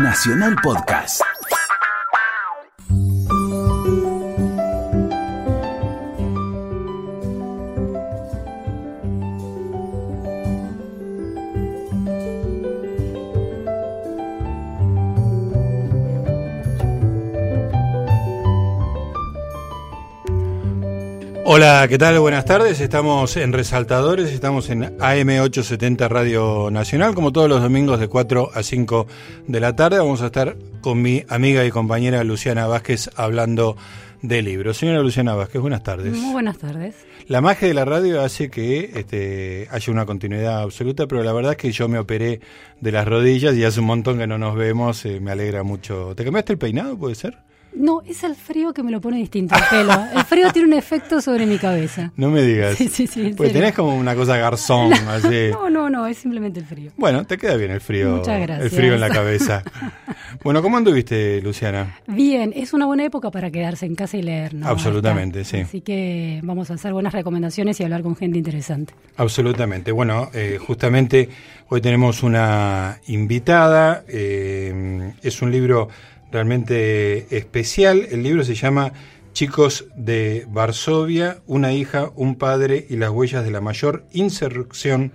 Nacional Podcast. Hola, ¿qué tal? Buenas tardes. Estamos en Resaltadores, estamos en AM870 Radio Nacional, como todos los domingos de 4 a 5 de la tarde. Vamos a estar con mi amiga y compañera Luciana Vázquez hablando de libros. Señora Luciana Vázquez, buenas tardes. Muy buenas tardes. La magia de la radio hace que este, haya una continuidad absoluta, pero la verdad es que yo me operé de las rodillas y hace un montón que no nos vemos, eh, me alegra mucho. ¿Te cambiaste el peinado, puede ser? No, es el frío que me lo pone distinto el pelo. El frío tiene un efecto sobre mi cabeza. No me digas. Sí, sí, sí. Pues tenés como una cosa garzón, así. No, no, no, es simplemente el frío. Bueno, te queda bien el frío. Muchas gracias. El frío en la cabeza. bueno, ¿cómo anduviste, Luciana? Bien, es una buena época para quedarse en casa y leer, ¿no? Absolutamente, sí. Así que vamos a hacer buenas recomendaciones y hablar con gente interesante. Absolutamente. Bueno, eh, justamente hoy tenemos una invitada. eh, es un libro realmente especial. El libro se llama Chicos de Varsovia, una hija, un padre y las huellas de la mayor insurrección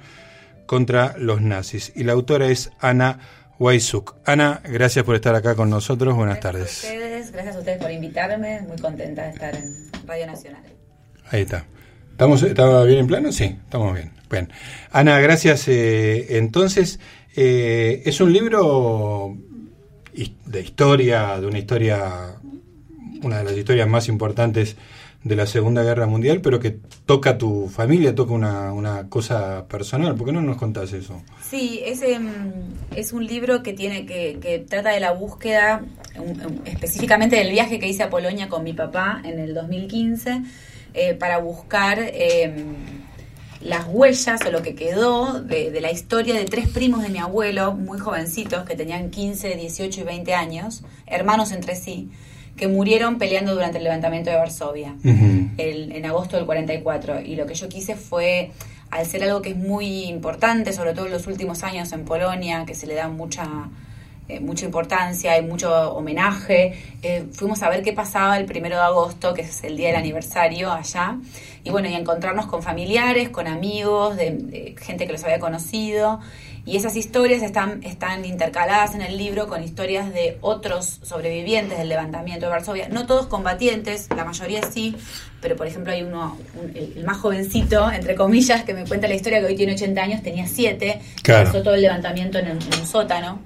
contra los nazis. Y la autora es Ana Waisuk. Ana, gracias por estar acá con nosotros. Buenas Gracias tardes. A ustedes, gracias a ustedes por invitarme. Muy contenta de estar en Radio Nacional. Ahí está. ¿Estamos, ¿Estaba bien en plano? Sí, estamos bien. Bien. Ana, gracias. eh, entonces, eh, es un libro de historia, de una historia, una de las historias más importantes de la Segunda Guerra Mundial, pero que toca tu familia, toca una, una cosa personal. ¿Por qué no nos contás eso? Sí, es, em, es un libro que tiene que, que trata de la búsqueda, específicamente del viaje que hice a Polonia con mi papá en el 2015, eh, para buscar em, las huellas o lo que quedó de, de la historia de tres primos de mi abuelo, muy jovencitos, que tenían 15, 18 y 20 años, hermanos entre sí, que murieron peleando durante el levantamiento de Varsovia. El- en agosto del 44. Y lo que yo quise fue, al ser algo que es muy importante, sobre todo en los últimos años en Polonia, que se le da mucha, eh, mucha importancia y mucho homenaje, eh, fuimos a ver qué pasaba el primero de agosto, que es el día del aniversario allá. Y bueno, y encontrarnos con familiares, con amigos, de, de gente que los había conocido. Y esas historias están, están intercaladas en el libro con historias de otros sobrevivientes del levantamiento de Varsovia. No todos combatientes, la mayoría sí, pero por ejemplo hay uno, un- el, más jovencito, entre comillas, que me cuenta la historia que hoy tiene 80 años, tenía 7, Claro. pasó todo el levantamiento en un sótano.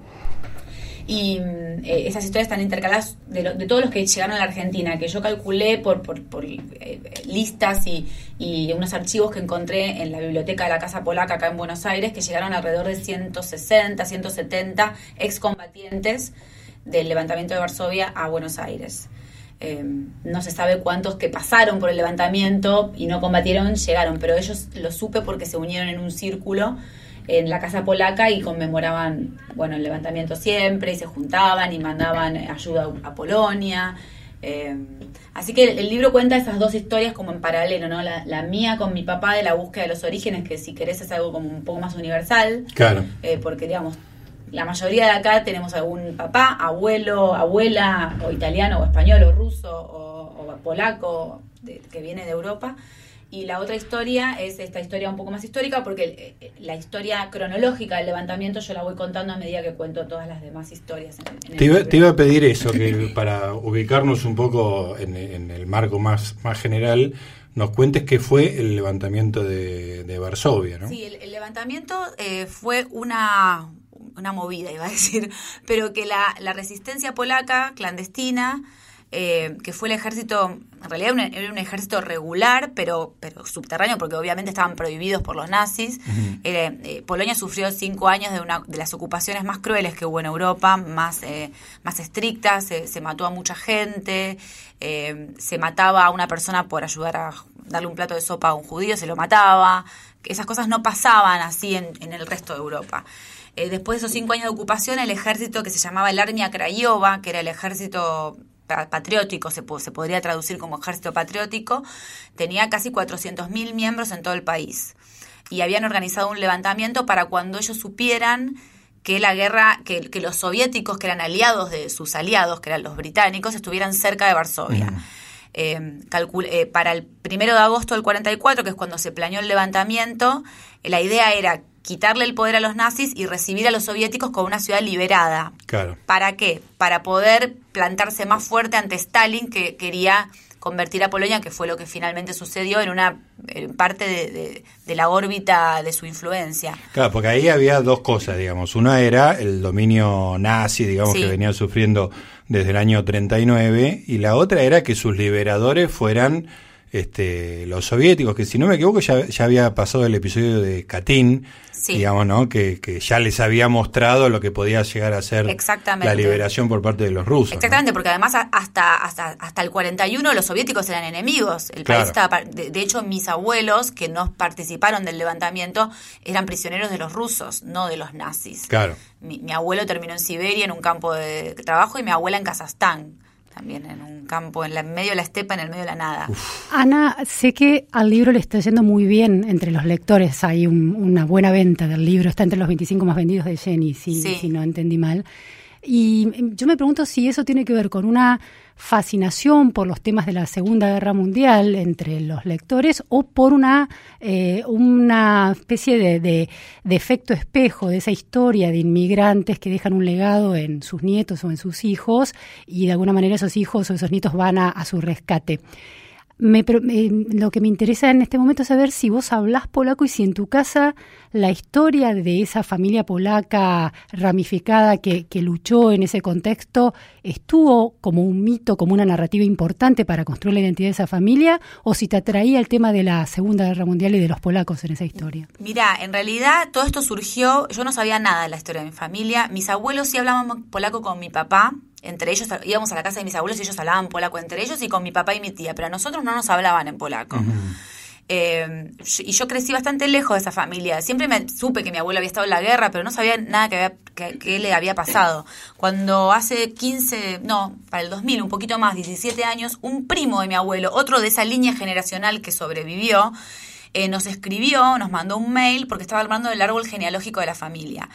Y eh, esas historias están intercaladas de, lo- de todos los que llegaron a la Argentina, que yo calculé por, por, por, eh, listas y, y unos archivos que encontré en la biblioteca de la Casa Polaca acá en Buenos Aires, que llegaron alrededor de 160, 170 excombatientes del levantamiento de Varsovia a Buenos Aires. Eh, no se sabe cuántos que pasaron por el levantamiento y no combatieron llegaron, pero ellos lo supe porque se unieron en un círculo en la casa polaca y conmemoraban bueno el levantamiento siempre y se juntaban y mandaban ayuda a Polonia. Eh, así que el, el libro cuenta esas dos historias como en paralelo, ¿no? La, la mía con mi papá de la búsqueda de los orígenes, que si querés es algo como un poco más universal, Claro. eh, porque digamos, la mayoría de acá tenemos algún papá, abuelo, abuela, o italiano, o español, o ruso, o, o polaco, de- que viene de Europa. Y la otra historia es esta historia un poco más histórica, porque eh, la historia cronológica del levantamiento yo la voy contando a medida que cuento todas las demás historias. En, en Te iba, te iba a pedir eso, que para ubicarnos un poco en, en el marco más, más general, nos cuentes qué fue el levantamiento de, de Varsovia, ¿no? Sí, el, el levantamiento eh, fue una, una movida, iba a decir, pero que la, la resistencia polaca clandestina, eh, que fue el ejército, en realidad un- era un ejército regular, pero, pero subterráneo, porque obviamente estaban prohibidos por los nazis. Era, eh, Polonia sufrió cinco años de una de las ocupaciones más crueles que hubo en Europa, más, eh, más estrictas, se, mató a mucha gente, eh, se mataba a una persona por ayudar a darle un plato de sopa a un judío, se lo mataba. Esas cosas no pasaban así en, en el resto de Europa. Eh, después de esos cinco años de ocupación, el ejército que se llamaba el Armia Craiova, que era el ejército patriótico, se, po- se podría traducir como ejército patriótico, tenía casi 400.000 miembros en todo el país. Y habían organizado un levantamiento para cuando ellos supieran que la guerra, que, que los soviéticos, que eran aliados de sus aliados, que eran los británicos, estuvieran cerca de Varsovia. Eh, eh, para el primero de agosto del 44, que es cuando se planeó el levantamiento, eh, la idea era quitarle el poder a los nazis y recibir a los soviéticos como una ciudad liberada. Claro. ¿Para qué? Para poder plantarse más fuerte ante Stalin, que quería convertir a Polonia, que fue lo que finalmente sucedió, en una parte de, la órbita de su influencia. Claro, porque ahí había dos cosas, digamos. Una era el dominio nazi, digamos, que venía sufriendo desde el año 39, y la otra era que sus liberadores fueran este, los soviéticos, que si no me equivoco ya, ya había pasado el episodio de Katyn, digamos, ¿no? Que, que, ya les había mostrado lo que podía llegar a ser la liberación por parte de los rusos. Exactamente, porque además hasta, hasta, hasta el 41 los soviéticos eran enemigos. El país estaba, de, hecho, mis abuelos que no participaron del levantamiento eran prisioneros de los rusos, no de los nazis. Claro. Mi, mi abuelo terminó en Siberia en un campo de trabajo y mi abuela en Kazajstán también en un campo, en, la, medio de la estepa, en el medio de la nada. Ana, sé que al libro le está yendo muy bien entre los lectores, hay una buena venta del libro, está entre los 25 más vendidos de Jenny, si no entendí mal. Y yo me pregunto si eso tiene que ver con una fascinación por los temas de la Segunda Guerra Mundial entre los lectores o por una, eh, una especie de, de, efecto espejo de esa historia de inmigrantes que dejan un legado en sus nietos o en sus hijos y de alguna manera esos hijos o esos nietos van a su rescate. Me, lo que me interesa en este momento es saber si vos hablás polaco y si en tu casa la historia de esa familia polaca ramificada que, que, luchó en ese contexto estuvo como un mito, como una narrativa importante para construir la identidad de esa familia, o si te atraía el tema de la Segunda Guerra Mundial y de los polacos en esa historia. Mira, en realidad todo esto surgió, yo no sabía nada de la historia de mi familia, mis abuelos sí hablaban polaco con mi papá, entre ellos íbamos a la casa de mis abuelos y ellos hablaban polaco entre ellos y con mi papá y mi tía, pero a nosotros no nos hablaban en polaco. Eh, y yo crecí bastante lejos de esa familia. Siempre me supe que mi abuelo había estado en la guerra, pero no sabía nada que, que, le había pasado. Cuando hace 15, no, para el 2000, un poquito más, 17 años, un primo de mi abuelo, otro de esa línea generacional que sobrevivió, eh, nos escribió, nos mandó un mail porque estaba hablando del árbol genealógico de la familia.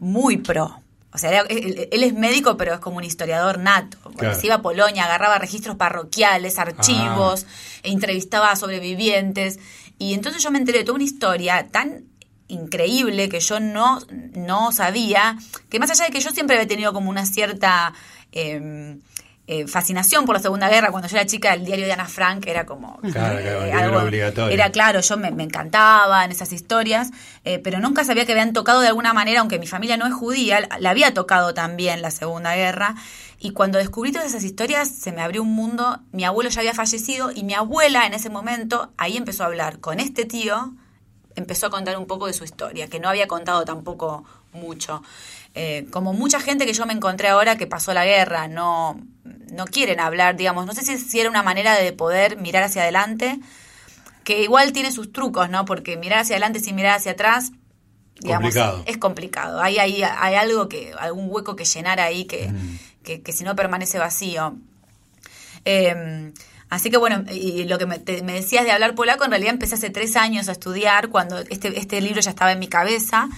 Muy pro, o sea, él, es médico, pero es como un historiador nato. se iba a Polonia, agarraba registros parroquiales, archivos, e entrevistaba a sobrevivientes. Y entonces yo me enteré de toda una historia tan increíble que yo no, no sabía, que más allá de que yo siempre había tenido como una cierta... Em, eh, fascinación por la Segunda Guerra. Cuando yo era chica, el diario de Ana Frank era como eh, algo obligatorio. Era claro, yo me, encantaba en esas historias, eh, pero nunca sabía que habían tocado de alguna manera, aunque mi familia no es judía, la había tocado también la Segunda Guerra. Y cuando descubrí todas esas historias, se me abrió un mundo. Mi abuelo ya había fallecido y mi abuela en ese momento ahí empezó a hablar con este tío, empezó a contar un poco de su historia, que no había contado tampoco mucho. Eh, como mucha gente que yo me encontré ahora que pasó la guerra, no, no quieren hablar, digamos, no sé si, si era una manera de poder mirar hacia adelante, que igual tiene sus trucos, ¿no? Porque mirar hacia adelante sin mirar hacia atrás, digamos, es complicado. Hay, hay, hay algo que, algún hueco que llenar ahí que, que, que si no permanece vacío. Eh, Así que bueno, y lo que me, me, decías de hablar polaco, en realidad empecé hace tres años a estudiar cuando este, este libro ya estaba en mi cabeza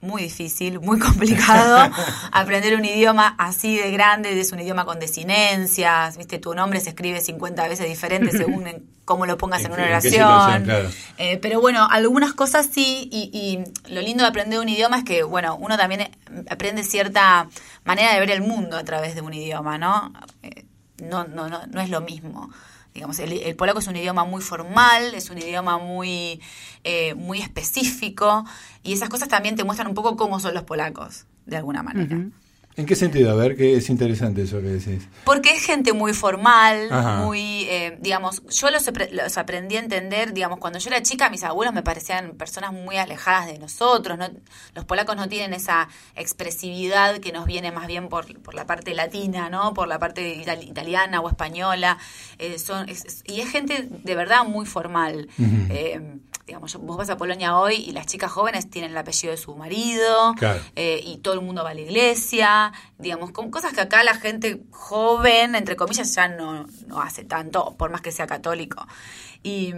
muy difícil, muy complicado aprender un idioma así de grande, es un idioma con desinencias, viste, tu nombre se escribe 50 veces diferente según cómo lo pongas en, una oración. Eh, pero bueno, algunas cosas sí, y, lo lindo de aprender un idioma es que, bueno, uno también aprende cierta manera de ver el mundo a través de un idioma, ¿no? Eh, no, no, no, no es lo mismo. Digamos, el, polaco es un idioma muy formal, es un idioma muy, eh, muy específico y esas cosas también te muestran un poco cómo son los polacos, de alguna manera. ¿En qué sentido? A ver, que es interesante eso que decís. Porque es gente muy formal, muy, eh, digamos, yo los, los, aprendí a entender, digamos, cuando yo era chica, mis abuelos me parecían personas muy alejadas de nosotros. ¿no? Los polacos no tienen esa expresividad que nos viene más bien por, por la parte latina, ¿no? Por la parte italiana o española. Eh, son, y es gente de verdad muy formal digamos, vos vas a Polonia hoy y las chicas jóvenes tienen el apellido de su marido eh, y todo el mundo va a la iglesia, digamos, con cosas que acá la gente joven, entre comillas, ya no, no hace tanto, por más que sea católico. Y,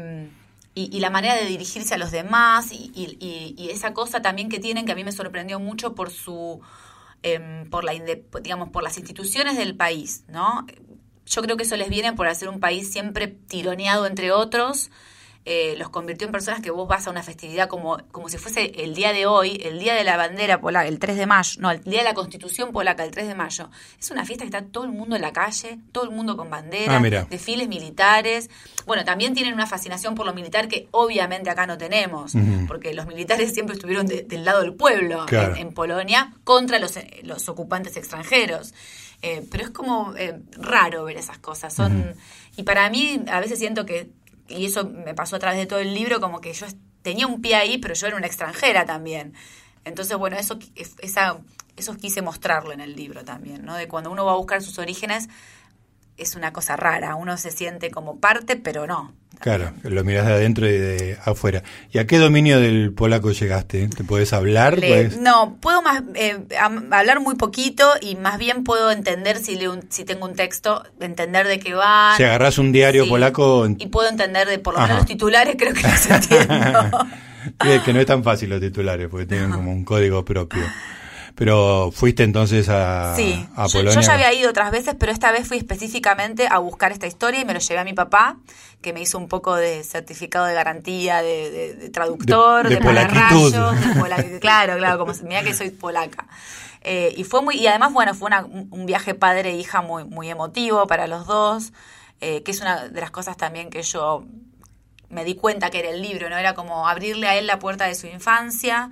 y, la manera de dirigirse a los demás y, y, esa cosa también que tienen que a mí me sorprendió mucho por su em, por la digamos por las instituciones del país no yo creo que eso les viene por hacer un país siempre tironeado entre otros eh, los convirtió en personas que vos vas a una festividad como, como si fuese el día de hoy, el día de la bandera polaca, el 3 de mayo, no, el día de la constitución polaca, el 3 de mayo. Es una fiesta que está todo el mundo en la calle, todo el mundo con bandera, ah, desfiles militares. Bueno, también tienen una fascinación por lo militar que obviamente acá no tenemos, porque los militares siempre estuvieron del lado del pueblo en, Polonia contra los, los ocupantes extranjeros. Eh, pero es como eh, raro ver esas cosas. Son, Y para mí, a veces siento que y eso me pasó a través de todo el libro, como que yo tenía un pie ahí, pero yo era una extranjera también. Entonces, bueno, eso, esa, eso quise mostrarlo en el libro también, ¿no? De cuando uno va a buscar sus orígenes, es una cosa rara, uno se siente como parte, pero no. Claro, lo miras de adentro y de afuera. ¿Y a qué dominio del polaco llegaste? ¿Te puedes hablar? No, puedo más eh, hablar muy poquito y más bien puedo entender si, si tengo un texto, entender de qué va. Si agarras un diario polaco... Y puedo entender de por lo menos los titulares, creo que los entiendo. que no es tan fácil los titulares, porque tienen como un código propio. Pero fuiste entonces a, sí. a Polonia. Yo, ya había ido otras veces, pero esta vez fui específicamente a buscar esta historia y me lo llevé a mi papá, que me hizo un poco de certificado de garantía, de, traductor, de, de, de claro, claro, como mira que soy polaca. Eh, y fue muy, y además, bueno, fue un viaje padre e hija muy, muy emotivo para los dos, eh, que es una de las cosas también que yo me di cuenta que era el libro, ¿no? Era como abrirle a él la puerta de su infancia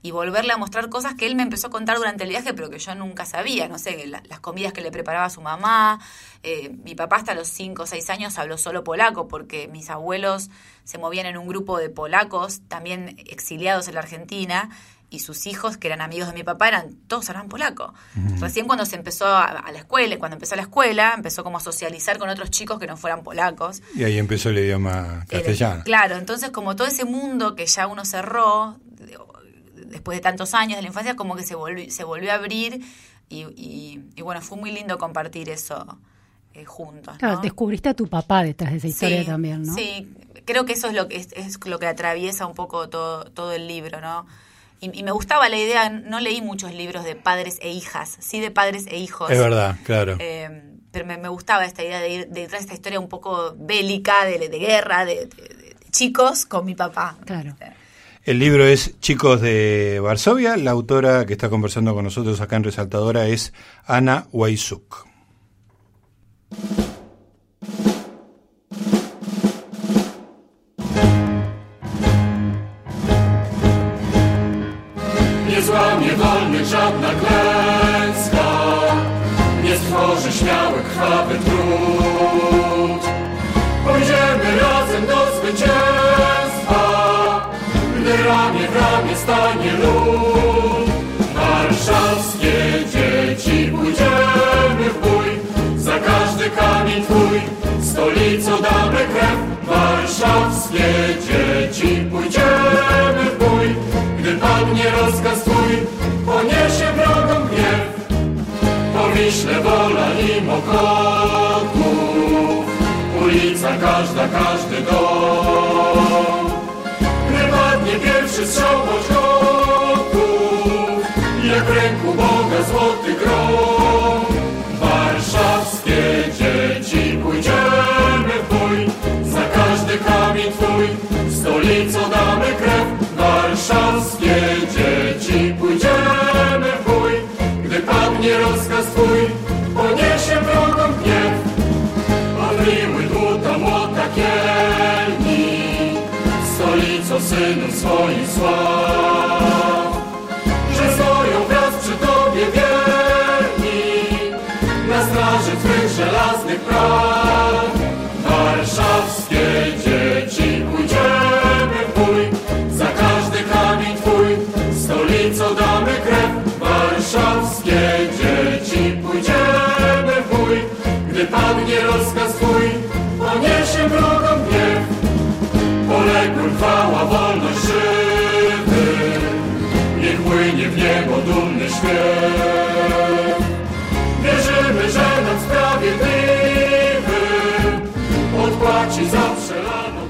y volverle a mostrar cosas que él me empezó a contar durante el viaje, pero que yo nunca sabía, no sé, las comidas que le preparaba su mamá. Eh, mi papá hasta los 5 o 6 años habló solo polaco, porque mis abuelos se movían en un grupo de polacos, también exiliados en la Argentina, y sus hijos, que eran amigos de mi papá, eran todos hablaban polaco. Recién cuando se empezó a, la escuela, cuando empezó la escuela, empezó como a socializar con otros chicos que no fueran polacos. Y ahí empezó el idioma castellano. claro, entonces como todo ese mundo que ya uno cerró, después de tantos años de la infancia, como que se volvió, se volvió a abrir y, bueno, fue muy lindo compartir eso eh, juntos. Claro, descubriste a tu papá detrás de esa historia también, ¿no? Sí, creo que eso es lo que, es, lo que atraviesa un poco todo, todo el libro, ¿no? Y, me gustaba la idea, no leí muchos libros de padres e hijas, sí de padres e hijos. Es verdad, claro. Eh, pero me, gustaba esta idea de ir detrás de esta historia un poco bélica, de, guerra, de, de, chicos con mi papá. Claro. El libro es Chicos de Varsovia. La autora que está conversando con nosotros acá en Resaltadora es Ana Waisuk. Pójdziemy razem do ramię w ramię stanie lud. Warszawskie dzieci, pójdziemy w bój, za każdy kamień twój, stolicą damy krew. Warszawskie dzieci, pójdziemy w bój, gdy padnie rozkaz twój, poniesie wrogom gniew. Po Wiśle wola i Mokotów, ulica każda, każdy dom nie pierwszy strzał choć gotów, jak w ręku Boga złoty grom.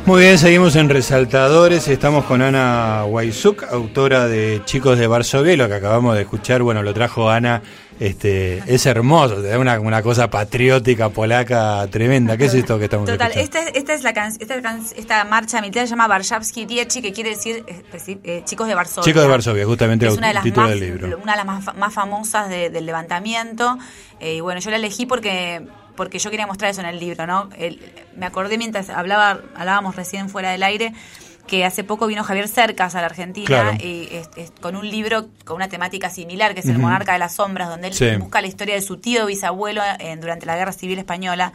Muy bien, seguimos en Resaltadores. Estamos con Ana Waisuk, autora de Chicos de Varsovia. Lo que acabamos de escuchar, bueno, lo trajo Ana. Este, es hermoso, te da una, una cosa patriótica polaca tremenda. ¿Qué es esto que estamos Total, esta, esta es la can, esta, can- esta marcha militar se llama Varshavsky Diechi, que quiere decir eh, eh, Chicos de Varsovia. Chicos de Varsovia, justamente es una de las título más, del libro. Una de las más, fa- más famosas de- del levantamiento. Eh, y bueno, yo la elegí porque porque yo quería mostrar eso en el libro, ¿no? El- me acordé mientras hablaba hablábamos recién fuera del aire que hace poco vino Javier Cercas a la Argentina Claro. y es- es con un libro con una temática similar que es El monarca de las sombras, donde él Sí. busca la historia de su tío bisabuelo en- durante la Guerra Civil Española.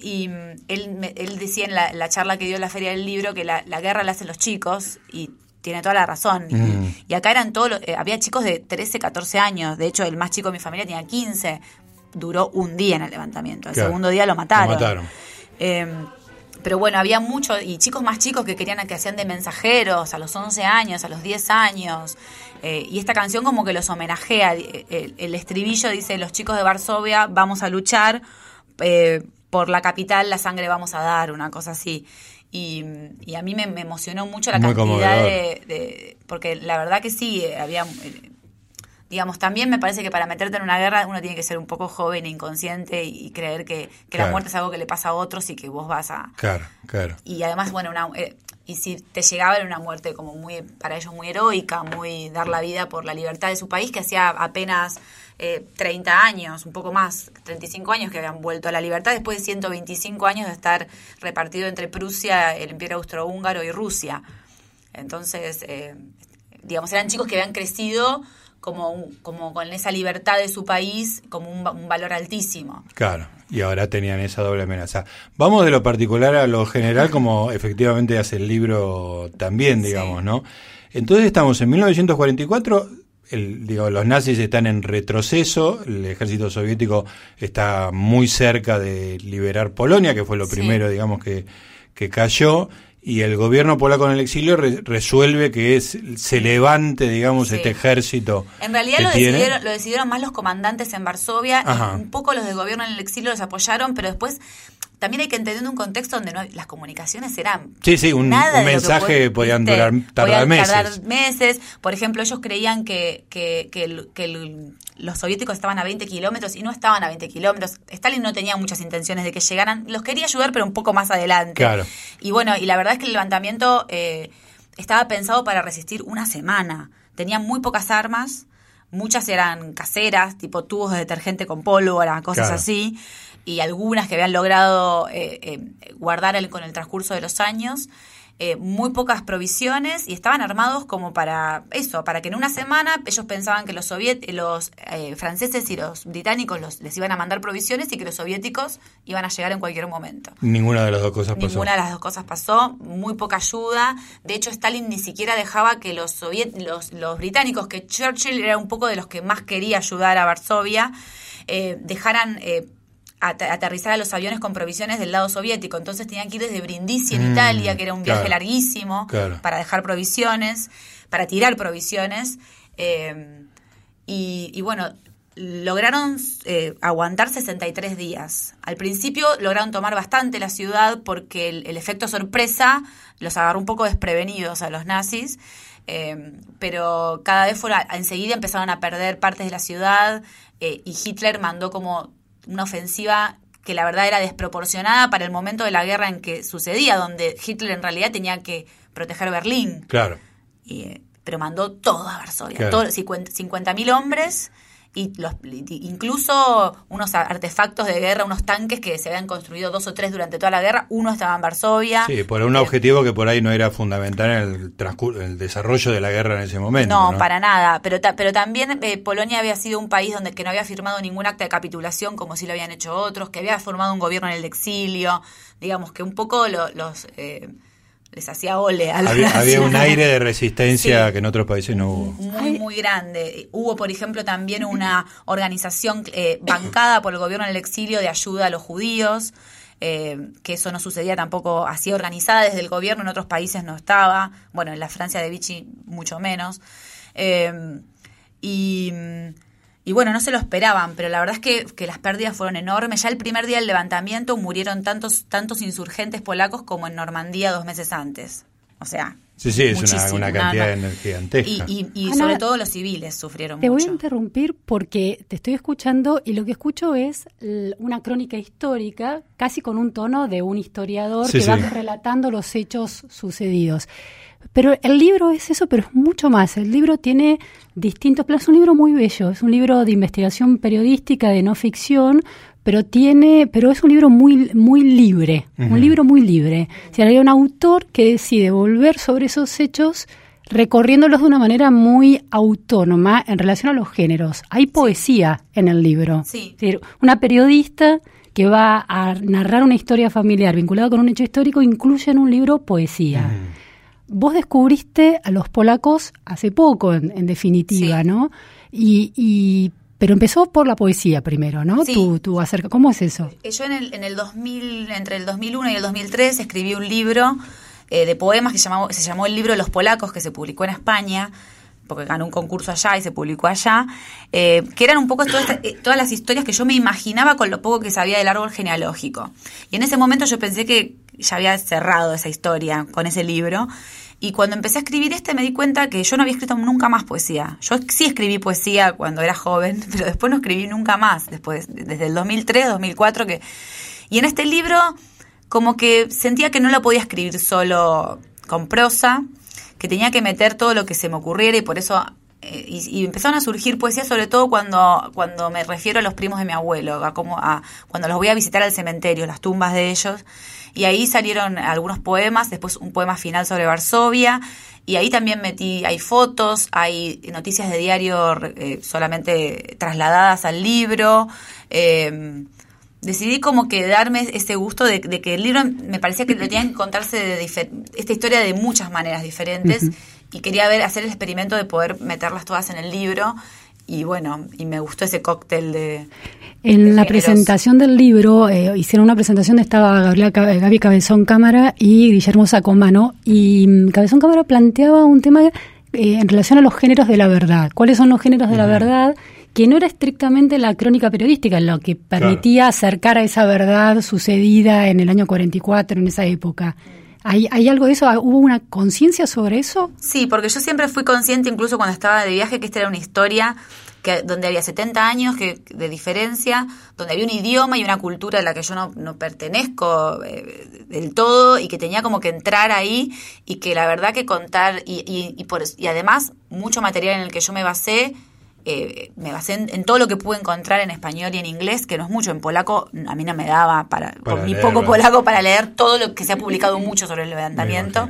Y mm, él, él decía en la, la charla que dio en la Feria del Libro que la, la guerra la hacen los chicos y tiene toda la razón. Y- Mm. Y, acá eran todos, los- eh, había chicos de 13, 14 años. De hecho, el más chico de mi familia tenía 15. Duró un día en el levantamiento. El Claro. segundo día lo mataron. Lo mataron. Eh, pero bueno, había muchos, y chicos más chicos que querían que hacían de mensajeros a los 11 años, a los 10 años. Eh, y esta canción como que los homenajea. Eh, El, el estribillo dice, los chicos de Varsovia vamos a luchar, eh, por la capital la sangre vamos a dar, una cosa así. Y, y a mí me, me emocionó mucho la Muy cantidad de, de- Porque la verdad que sí, eh, había... digamos, también me parece que para meterte en una guerra uno tiene que ser un poco joven e inconsciente y, creer que, que la muerte es algo que le pasa a otros y que vos vas a... Claro, claro. Y además, bueno, una, eh, y si te llegaba era una muerte como muy, para ellos muy heroica, muy dar la vida por la libertad de su país, que hacía apenas eh, 30 años, un poco más, 35 años que habían vuelto a la libertad, después de 125 años de estar repartido entre Prusia, el Imperio Austrohúngaro y Rusia. Entonces, eh, digamos, eran chicos que habían crecido como, un- como con esa libertad de su país como un, va- un valor altísimo. Claro, y ahora tenían esa doble amenaza. Vamos de lo particular a lo general, como efectivamente hace el libro también, digamos, ¿no? Entonces estamos en 1944, el, digo, los nazis están en retroceso, el ejército soviético está muy cerca de liberar Polonia, que fue lo Sí. primero, digamos, que, que cayó, y el gobierno polaco en el exilio re- resuelve que es, se levante, digamos, Sí. este ejército. En realidad lo decidieron, lo decidieron más los comandantes en Varsovia, y un poco los del gobierno en el exilio los apoyaron, pero después también hay que entender un contexto donde no, las comunicaciones eran Sí, sí, un, mensaje podían durar, tardar podían meses. tardar meses. Por ejemplo, ellos creían que, que, que, el- que el- los soviéticos estaban a 20 kilómetros y no estaban a 20 kilómetros. Stalin no tenía muchas intenciones de que llegaran. Los quería ayudar, pero un poco más adelante. Claro. Y bueno, y la verdad es que el levantamiento eh, estaba pensado para resistir una semana. Tenían muy pocas armas, muchas eran caseras, tipo tubos de detergente con pólvora, cosas Claro. así, y algunas que habían logrado eh, eh, guardar el- con el transcurso de los años. eh, muy pocas provisiones y estaban armados como para eso, para que en una semana ellos pensaban que los soviet los eh, franceses y los británicos los, les iban a mandar provisiones y que los soviéticos iban a llegar en cualquier momento. Ninguna de las dos cosas pasó. Ninguna de las dos cosas pasó, muy poca ayuda. De hecho, Stalin ni siquiera dejaba que los, soviet los, los británicos, que Churchill era un poco de los que más quería ayudar a Varsovia, eh, dejaran aterrizar a los aviones con provisiones del lado soviético. Entonces tenían que ir desde Brindisi en Mm, Italia, que era un viaje claro. larguísimo, Claro. para dejar provisiones, para tirar provisiones. eh, y, y bueno, lograron eh, aguantar 63 días. Al principio lograron tomar bastante la ciudad porque el, el efecto sorpresa los agarró un poco desprevenidos a los nazis. eh, pero cada vez fuera, enseguida empezaron a perder partes de la ciudad eh, y Hitler mandó como una ofensiva que la verdad era desproporcionada para el momento de la guerra en que sucedía, donde Hitler en realidad tenía que proteger Berlín. Claro. Y, eh, pero mandó todo a Varsovia, Claro. todos 50.000 hombres y los, incluso unos artefactos de guerra, unos tanques que se habían construido dos o tres durante toda la guerra, uno estaba en Varsovia. Sí, por un Eh, objetivo que por ahí no era fundamental en el, transcur- el desarrollo de la guerra en ese momento. No, No, para nada. Pero, ta- pero también eh, Polonia había sido un país donde que no había firmado ningún acta de capitulación como sí lo habían hecho otros, que había formado un gobierno en el exilio, digamos que un poco lo- los eh, les hacía ole a la Había, había un aire de resistencia Sí. que en otros países no hubo. muy, muy grande. Hubo, por ejemplo, también una organización eh, bancada por el gobierno en el exilio de ayuda a los judíos, eh, que eso no sucedía tampoco así organizada desde el gobierno, en otros países no estaba, bueno, en la Francia de Vichy mucho menos. Eh, y, y bueno, no se lo esperaban, pero la verdad es que, que, las pérdidas fueron enormes. Ya el primer día del levantamiento murieron tantos, tantos insurgentes polacos como en Normandía dos meses antes. O sea, Sí, sí, es una, una, cantidad gigantesca. Y, y, sobre todo los civiles sufrieron te mucho. Te voy a interrumpir porque te estoy escuchando y lo que escucho es una crónica histórica, casi con un tono de un historiador que va relatando los hechos sucedidos. Pero el libro es eso, pero es mucho más. El libro tiene distintos planos. Es un libro muy bello. Es un libro de investigación periodística, de no ficción, pero tiene, pero es un libro muy, muy libre. Un libro muy libre. O sea, hay un autor que decide volver sobre esos hechos recorriéndolos de una manera muy autónoma en relación a los géneros. Hay poesía en el libro. Sí. Es decir, una periodista que va a narrar una historia familiar vinculada con un hecho histórico incluye en un libro poesía. Vos descubriste a los polacos hace poco, en, definitiva, ¿no? Y, pero empezó por la poesía primero, ¿no? Sí. Tu, acerca, ¿Cómo es eso? Eh, yo en el, en el 2000, entre el 2001 y el 2003 escribí un libro eh, de poemas que se llamó, se llamó El libro de los polacos, que se publicó en España porque ganó un concurso allá y se publicó allá, eh, que eran un poco todas, todas las historias que yo me imaginaba con lo poco que sabía del árbol genealógico. Y en ese momento yo pensé que ya había cerrado esa historia con ese libro. Y cuando empecé a escribir este me di cuenta que yo no había escrito nunca más poesía. Yo sí escribí poesía cuando era joven, pero después no escribí nunca más, después, desde el 2003, 2004. Que... Y en este libro como que sentía que no lo podía escribir solo con prosa, que tenía que meter todo lo que se me ocurriera y por eso eh, y, empezaron a surgir poesía sobre todo cuando cuando me refiero a los primos de mi abuelo, a como a cuando los voy a visitar al cementerio, las tumbas de ellos y ahí salieron algunos poemas, después un poema final sobre Varsovia. Y ahí también metí hay fotos, hay noticias de diario eh, solamente trasladadas al libro. Eh, decidí como que darme ese gusto de, que el libro me parecía que tenía que contarse de esta historia de muchas maneras diferentes. Y quería ver hacer el experimento de poder meterlas todas en el libro y bueno, y me gustó ese cóctel de... En la presentación del libro, eh, hicieron una presentación de estaba Gabriela, Gaby Cabezón Cámara y Guillermo Sacomano, y mm, Cabezón Cámara planteaba un tema eh, en relación a los géneros de la verdad. ¿Cuáles son los géneros de la verdad? que no era estrictamente la crónica periodística lo que permitía acercar a esa verdad sucedida en el año 44, en esa época. ¿Hay, ¿Hay algo de eso? ¿Hubo una conciencia sobre eso? Sí, porque yo siempre fui consciente, incluso cuando estaba de viaje, que esta era una historia que, donde había 70 años que, de diferencia, donde había un idioma y una cultura a la que yo no, no pertenezco eh, del todo y que tenía como que entrar ahí y que la verdad que contar y, y, y, por, y además mucho material en el que yo me basé eh, me basé en, todo lo que pude encontrar en español y en inglés, que no es mucho. En polaco a mí no me daba, para, con mi poco polaco, para leer todo lo que se ha publicado mucho sobre el levantamiento.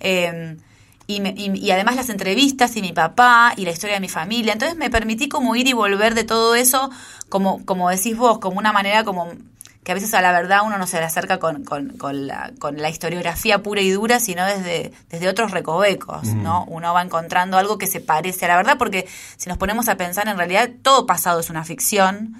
Eh, y, y, además las entrevistas y mi papá y la historia de mi familia. Entonces me permití como ir y volver de todo eso, como, como decís vos, como una manera como que a veces a la verdad uno no se le acerca con, con, con, la, con la historiografía pura y dura, sino desde, desde otros recovecos, ¿no? Uno va encontrando algo que se parece a la verdad, porque si nos ponemos a pensar, en realidad todo pasado es una ficción.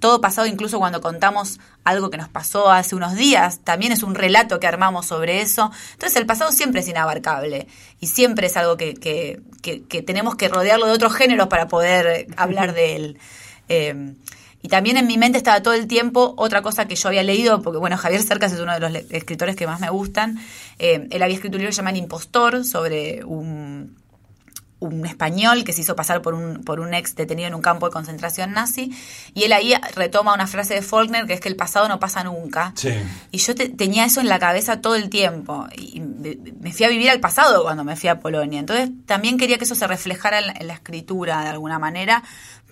Todo pasado, incluso cuando contamos algo que nos pasó hace unos días, también es un relato que armamos sobre eso. Entonces el pasado siempre es inabarcable y siempre es algo que, que, que, tenemos que rodearlo de otros géneros para poder hablar de él. Eh, y también en mi mente estaba todo el tiempo otra cosa que yo había leído, porque bueno, Javier Cercas es uno de los escritores que más me gustan. Eh, él había escrito un libro que se llama El Impostor, sobre un, un español que se hizo pasar por un, por un ex detenido en un campo de concentración nazi. Y él ahí retoma una frase de Faulkner que es que el pasado no pasa nunca. Y yo tenía eso en la cabeza todo el tiempo. Y me fui a vivir al pasado cuando me fui a Polonia. Entonces también quería que eso se reflejara en la escritura de alguna manera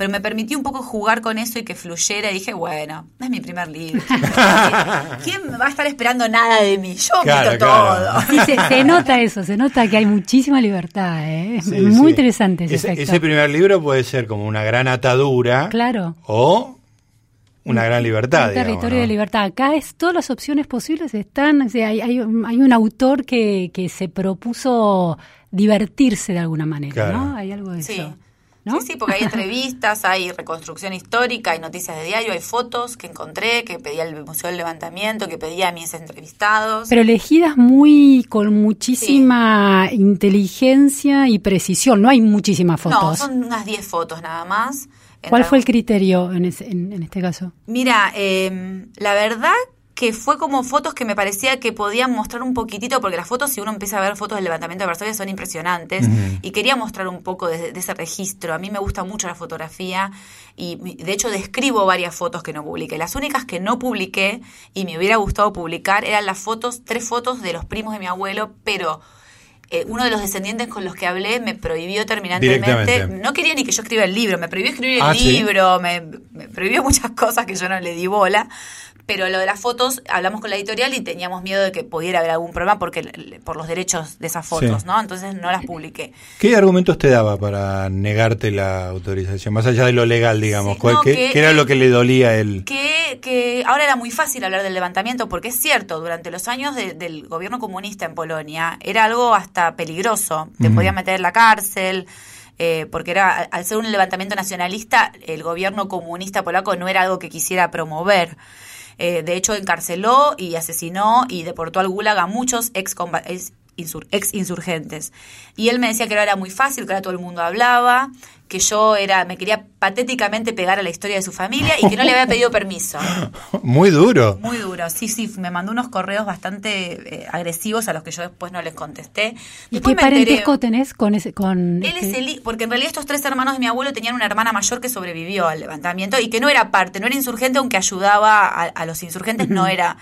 pero me permití un poco jugar con eso y que fluyera y dije, bueno, es mi primer libro. ¿Quién va a estar esperando nada de mí? Yo claro, todo. se, nota eso, se nota que hay muchísima libertad, ¿eh? Muy interesante ese, ese, primer libro puede ser como una gran atadura. Claro. O una gran libertad. Un territorio de libertad. Acá es todas las opciones posibles están. hay, hay, hay, un autor que, que se propuso divertirse de alguna manera, ¿no? Hay algo de eso. Sí, sí, porque hay entrevistas, hay reconstrucción histórica, hay noticias de diario, hay fotos que encontré, que pedía el Museo del Levantamiento, que pedía a mis entrevistados. Pero elegidas muy con muchísima inteligencia y precisión, no hay muchísimas fotos. No, son unas 10 fotos nada más. ¿Cuál fue el criterio en, en, este caso? Mira, eh, la verdad que fue como fotos que me parecía que podían mostrar un poquitito, porque las fotos, si uno empieza a ver fotos del levantamiento de Varsovia, son impresionantes, y quería mostrar un poco de, ese registro. A mí me gusta mucho la fotografía, y de hecho describo varias fotos que no publiqué. Las únicas que no publiqué, y me hubiera gustado publicar, eran las fotos, tres fotos de los primos de mi abuelo, pero... Eh, uno de los descendientes con los que hablé me prohibió terminantemente. No quería ni que yo escriba el libro, me prohibió escribir el ah, libro, me, me, prohibió muchas cosas que yo no le di bola pero lo de las fotos, hablamos con la editorial y teníamos miedo de que pudiera haber algún problema porque por los derechos de esas fotos, ¿no? Entonces no las publiqué. ¿Qué argumentos te daba para negarte la autorización? Más allá de lo legal, digamos. ¿Qué, era lo que le dolía a él? Que, que ahora era muy fácil hablar del levantamiento porque es cierto, durante los años del gobierno comunista en Polonia era algo hasta peligroso. Te podían meter en la cárcel. Eh, porque era al ser un levantamiento nacionalista, el gobierno comunista polaco no era algo que quisiera promover. Eh, de hecho, encarceló y asesinó y deportó al Gulag a muchos ex, ex insurgentes. Y él me decía que no era muy fácil, que ahora todo el mundo hablaba, que yo era, me quería patéticamente pegar a la historia de su familia y que no le había pedido permiso. Muy duro. Muy duro, sí, sí, me mandó unos correos bastante eh, agresivos a los que yo después no les contesté. ¿Y qué parentesco tenés con ese? Con Él es este? el, porque en realidad estos tres hermanos de mi abuelo tenían una hermana mayor que sobrevivió al levantamiento y que no era parte, no era insurgente, aunque ayudaba a, los insurgentes, no era.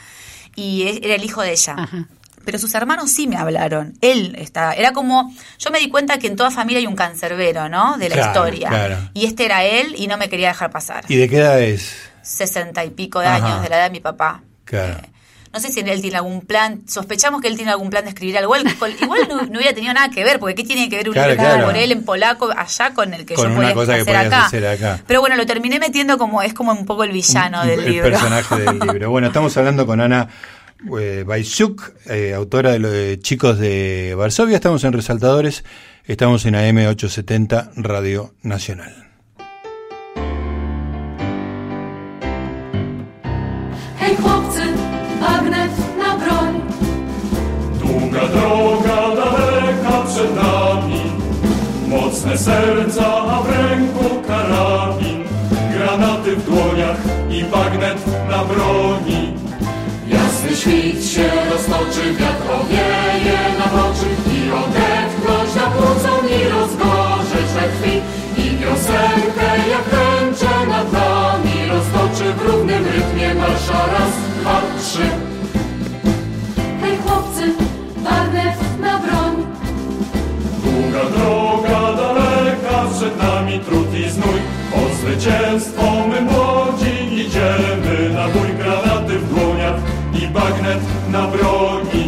Y era el hijo de ella. Ajá pero sus hermanos sí me hablaron. Él está, era como, yo me di cuenta que en toda familia hay un cancerbero, ¿no? De la historia. Y este era él y no me quería dejar pasar. ¿Y de qué edad es? Sesenta y pico de años, de la edad de mi papá. Claro. Eh, no sé si él tiene algún plan, sospechamos que él tiene algún plan de escribir algo. Igual, no, hubiera tenido nada que ver, porque ¿qué tiene que ver un libro por él en polaco allá con el que yo podía hacer, acá? hacer, acá? Pero bueno, lo terminé metiendo como, es como un poco el villano del libro. El personaje del libro. Bueno, estamos hablando con Ana eh, eh, autora de, lo de Chicos de Varsovia. Estamos en Resaltadores, estamos en AM870 Radio Nacional. Hej chłopcy, bagnet na broń. Długa droga daleka przed nami, mocne serca, a w ręku karabin, granaty w dłoniach i bagnet na broni. Świt się roztoczy, wiatr owieje na oczy i odetchnąć na płucą i rozgorzeć we krwi i piosenkę jak tęczę nad nami roztoczy w równym rytmie marsza raz, dwa, trzy. Hej chłopcy, barnew na broń. Długa droga daleka przed nami trud i znój, po zwycięstwo my młodzi idziemy na bój i bagnet na broni.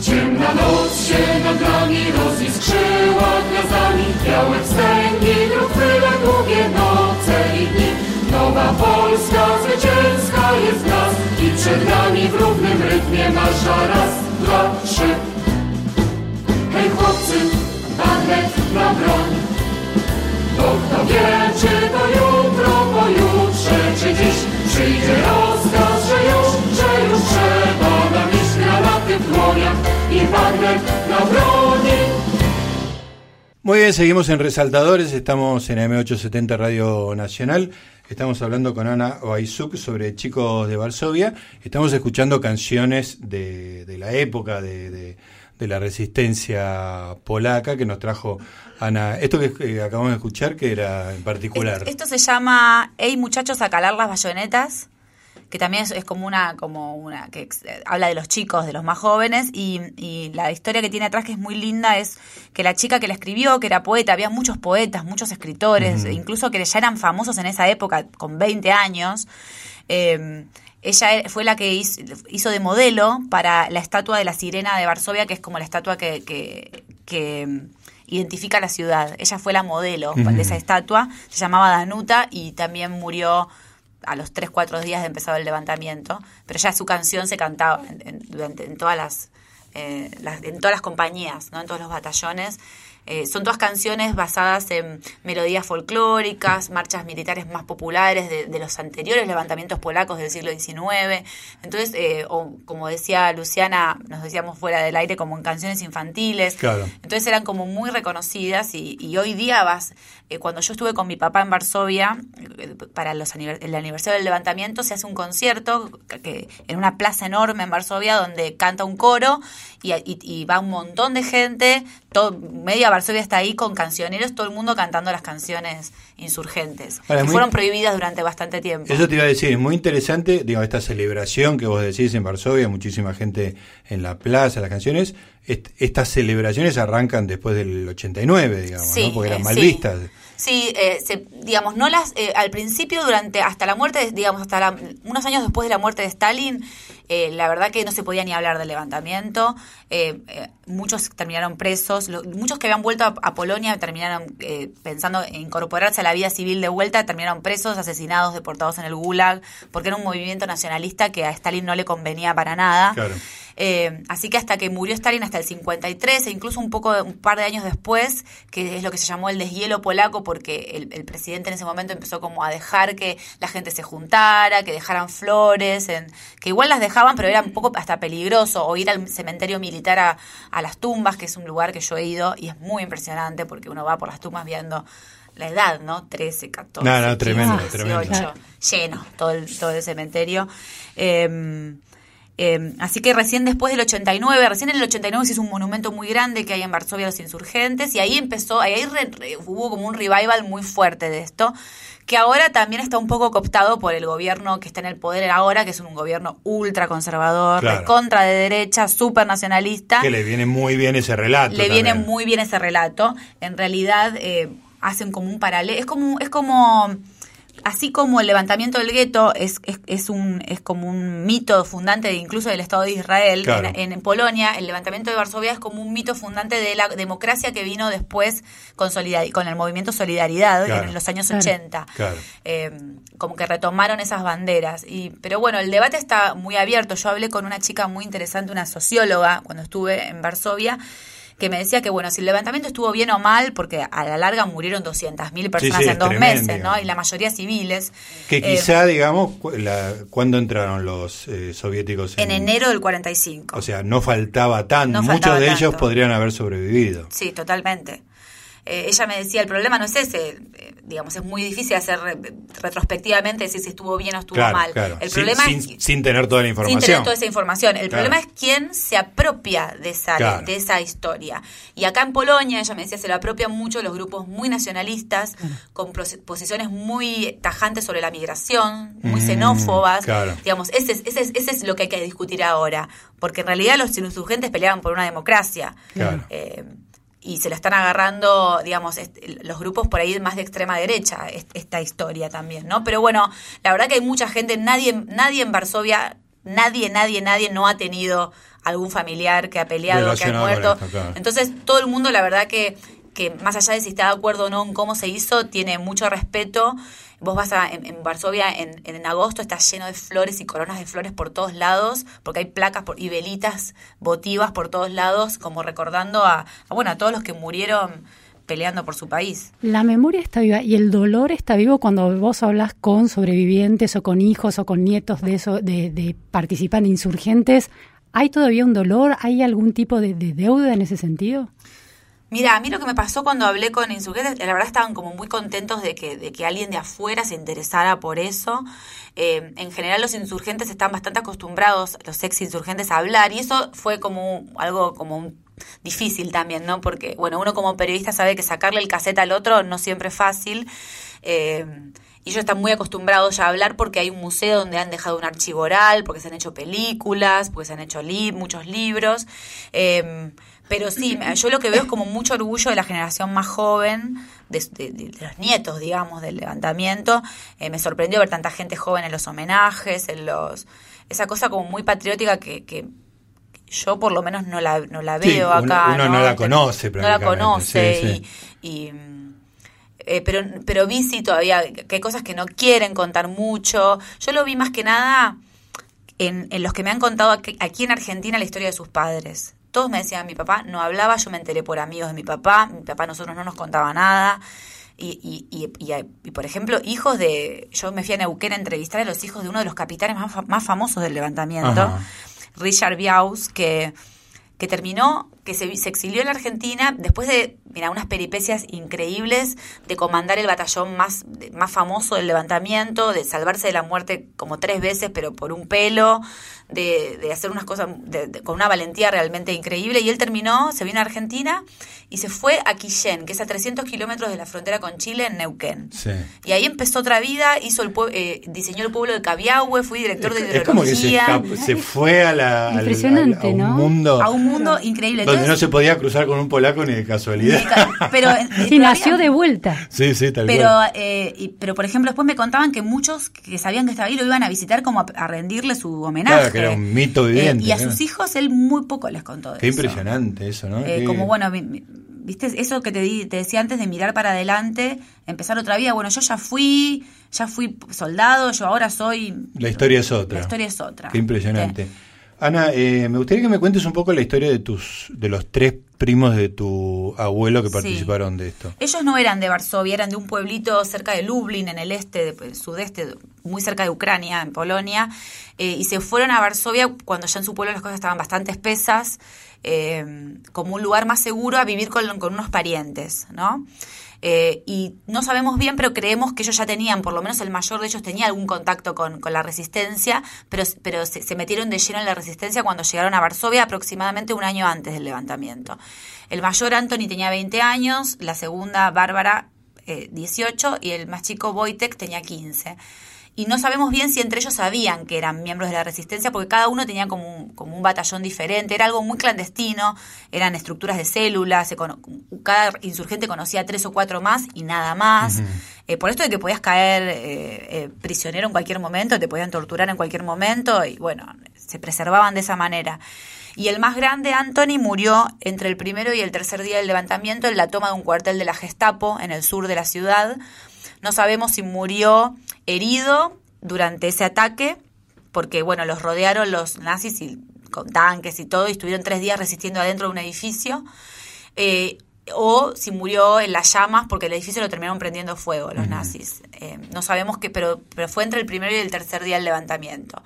Ciemna noc się nad nami roziskrzyła gwiazdami, białe wstęgi, chwile, długie noce i dni. Nowa Polska zwycięska jest nas i przed nami w równym rytmie marsza raz, dwa, trzy. Hej chłopcy, bagnet na broń. To kto wie, czy to jutro, pojutrze, czy dziś przyjdzie rozkaz, Muy bien, seguimos en Resaltadores, estamos en M870 Radio Nacional, estamos hablando con Ana Oaizuk sobre chicos de Varsovia, estamos escuchando canciones de, la época de, la resistencia polaca que nos trajo Ana. Esto que acabamos de escuchar, que era en particular. Esto se llama Hey muchachos a calar las bayonetas que también es, como una, como una, que habla de los chicos, de los más jóvenes, y, la historia que tiene atrás que es muy linda es que la chica que la escribió, que era poeta, había muchos poetas, muchos escritores, incluso que ya eran famosos en esa época, con 20 años, eh, ella fue la que hizo, de modelo para la estatua de la sirena de Varsovia, que es como la estatua que, que, identifica la ciudad. Ella fue la modelo de esa estatua, se llamaba Danuta y también murió a los 3, 4 días de empezado el levantamiento, pero ya su canción se cantaba en, todas las, eh, en todas las compañías, ¿no? en todos los batallones. Eh, son todas canciones basadas en melodías folclóricas, marchas militares más populares de, los anteriores levantamientos polacos del siglo XIX. Entonces, eh, o como decía Luciana, nos decíamos fuera del aire como en canciones infantiles. Entonces eran como muy reconocidas y, hoy día vas, eh, cuando yo estuve con mi papá en Varsovia para los el aniversario del levantamiento, se hace un concierto que, en una plaza enorme en Varsovia donde canta un coro y, y va un montón de gente, todo, media Varsovia está ahí con cancioneros, todo el mundo cantando las canciones insurgentes, que fueron prohibidas durante bastante tiempo. Eso te iba a decir, es muy interesante, digo, esta celebración que vos decís en Varsovia, muchísima gente en la plaza, las canciones, estas celebraciones arrancan después del 89, digamos, ¿no? porque eran eh, mal vistas. Sí, eh, digamos, no las, eh, al principio, durante, hasta la muerte, digamos, hasta unos años después de la muerte de Stalin, eh, la verdad que no se podía ni hablar del levantamiento. muchos terminaron presos. muchos que habían vuelto a, Polonia terminaron pensando en incorporarse a la vida civil de vuelta, terminaron presos, asesinados, deportados en el Gulag, porque era un movimiento nacionalista que a Stalin no le convenía para nada. Claro. Eh, así que hasta que murió Stalin, hasta el 53, e incluso un poco, un par de años después, que es lo que se llamó el deshielo polaco, porque el, presidente en ese momento empezó como a dejar que la gente se juntara, que dejaran flores, en, que igual las dejaban, pero era un poco hasta peligroso, o ir al cementerio militar a, a las tumbas, que es un lugar que yo he ido y es muy impresionante porque uno va por las tumbas viendo la edad, ¿no? 13, 14. No, no, tremendo, tremendo. lleno todo el, todo el cementerio. Eh, eh, así que recién después del 89, recién en el 89 se hizo un monumento muy grande que hay en Varsovia los insurgentes y ahí empezó, ahí hubo como un revival muy fuerte de esto, que ahora también está un poco cooptado por el gobierno que está en el poder ahora, que es un gobierno ultra conservador, contra de derecha, súper nacionalista. Que le viene muy bien ese relato. Le viene muy bien ese relato. En realidad eh, hacen como un paralelo, es como, es como así como el levantamiento del gueto es, es, un, es como un mito fundante de, incluso del Estado de Israel, en, Polonia el levantamiento de Varsovia es como un mito fundante de la democracia que vino después con, con el movimiento Solidaridad en los años 80. Eh, como que retomaron esas banderas. Y, pero bueno, el debate está muy abierto. Yo hablé con una chica muy interesante, una socióloga, cuando estuve en Varsovia, que me decía que, bueno, si el levantamiento estuvo bien o mal, porque a la larga murieron 200.000 personas en dos meses, ¿no? Y la mayoría civiles. Que eh, quizá, digamos, la, ¿cuándo entraron los eh, soviéticos? En, enero del 45. O sea, no faltaba tanto. Muchos de ellos podrían haber sobrevivido. Sí, totalmente. Eh, ella me decía, el problema no es ese, eh, digamos, es muy difícil hacer retrospectivamente decir si estuvo bien o estuvo mal. El sin, problema sin, tener toda la información. Sin tener toda esa información. El problema es quién se apropia de esa, de esa historia. Y acá en Polonia, ella me decía, se lo apropian mucho los grupos muy nacionalistas, con posiciones muy tajantes sobre la migración, muy mm, xenófobas. Digamos, ese es, ese, es, ese es lo que hay que discutir ahora. Porque en realidad los insurgentes peleaban por una democracia. Eh, y se la están agarrando, digamos, los grupos por ahí más de extrema derecha, esta historia también, ¿no? Pero bueno, la verdad que hay mucha gente, nadie, nadie en Varsovia, nadie, nadie, nadie no ha tenido algún familiar que ha peleado, que ha muerto. Entonces, todo el mundo, la verdad que, que más allá de si está de acuerdo o no en cómo se hizo, tiene mucho respeto Vos vas a, en, Varsovia en, en, agosto, está lleno de flores y coronas de flores por todos lados, porque hay placas y velitas votivas por todos lados, como recordando a, bueno, a todos los que murieron peleando por su país. La memoria está viva y el dolor está vivo cuando vos hablas con sobrevivientes o con hijos o con nietos de eso, de, de participantes insurgentes. ¿Hay todavía un dolor? ¿Hay algún tipo de deuda en ese sentido? Mira, a mí lo que me pasó cuando hablé con insurgentes, la verdad estaban como muy contentos de que, de que alguien de afuera se interesara por eso. Eh, en general los insurgentes están bastante acostumbrados, los ex insurgentes, a hablar y eso fue como algo como difícil también, ¿no? Porque, bueno, uno como periodista sabe que sacarle el cassette al otro no siempre es fácil. Eh, y ellos están muy acostumbrados ya a hablar porque hay un museo donde han dejado un archivo oral, porque se han hecho películas, porque se han hecho muchos libros. Eh, pero sí, yo lo que veo es como mucho orgullo de la generación más joven, de, los nietos, digamos, del levantamiento. Eh, me sorprendió ver tanta gente joven en los homenajes, en los esa cosa como muy patriótica que, que yo por lo menos no la, no la veo acá. Uno, no, la conoce, No la conoce y, eh, pero, pero vi sí todavía que hay cosas que no quieren contar mucho. Yo lo vi más que nada en, en los que me han contado aquí en Argentina la historia de sus padres todos me decían, mi papá no hablaba, yo me enteré por amigos de mi papá, mi papá a nosotros no nos contaba nada. Y, y, y, por ejemplo, hijos de. Yo me fui a Neuquén a entrevistar a los hijos de uno de los capitanes más, más famosos del levantamiento, Richard Biaus, que, que terminó, que se, se, exilió en la Argentina después de, mira, unas peripecias increíbles de comandar el batallón más, más famoso del levantamiento, de salvarse de la muerte como tres veces, pero por un pelo, de, de hacer unas cosas con una valentía realmente increíble. Y él terminó, se vino a Argentina y se fue a Quillén, que es a 300 kilómetros de la frontera con Chile, en Neuquén. Y ahí empezó otra vida, hizo el eh, diseñó el pueblo de Cabiahue, fui director de hidrología. Es como que se, fue a la, Impresionante, un ¿no? mundo... A un mundo increíble. Donde no se podía cruzar con un polaco ni de casualidad. pero, sí, nació de vuelta. Sí, sí, tal pero, eh, pero, por ejemplo, después me contaban que muchos que sabían que estaba ahí lo iban a visitar como a, rendirle su homenaje era un mito eh, viviente. y a sus hijos él muy poco les contó de Qué impresionante eso, ¿no? Eh, como, bueno, viste, eso que te, te decía antes de mirar para adelante, empezar otra vida. Bueno, yo ya fui, ya fui soldado, yo ahora soy... La historia es otra. La historia es otra. Qué impresionante. Ana, eh, me gustaría que me cuentes un poco la historia de tus, de los tres primos de tu abuelo que participaron de esto. Ellos no eran de Varsovia, eran de un pueblito cerca de Lublin, en el este, el sudeste, muy cerca de Ucrania, en Polonia, eh, y se fueron a Varsovia cuando ya en su pueblo las cosas estaban bastante espesas, eh, como un lugar más seguro a vivir con, con unos parientes, ¿no? Eh, y no sabemos bien, pero creemos que ellos ya tenían, por lo menos el mayor de ellos tenía algún contacto con, la resistencia, pero, pero se, metieron de lleno en la resistencia cuando llegaron a Varsovia aproximadamente un año antes del levantamiento. El mayor Anthony tenía 20 años, la segunda Bárbara 18 eh, y el más chico Wojtek tenía 15 y no sabemos bien si entre ellos sabían que eran miembros de la resistencia, porque cada uno tenía como un, como un batallón diferente, era algo muy clandestino, eran estructuras de células, cada insurgente conocía tres o cuatro más y nada más. Eh, por esto de que podías caer eh, eh, prisionero en cualquier momento, te podían torturar en cualquier momento, y bueno, se preservaban de esa manera. Y el más grande, Anthony, murió entre el primero y el tercer día del levantamiento en la toma de un cuartel de la Gestapo en el sur de la ciudad. No sabemos si murió herido durante ese ataque, porque bueno, los rodearon los nazis y, con tanques y todo, y estuvieron tres días resistiendo adentro de un edificio. Eh, o si murió en las llamas porque el edificio lo terminaron prendiendo fuego los nazis. Eh, no sabemos qué, pero, pero fue entre el primero y el tercer día del levantamiento.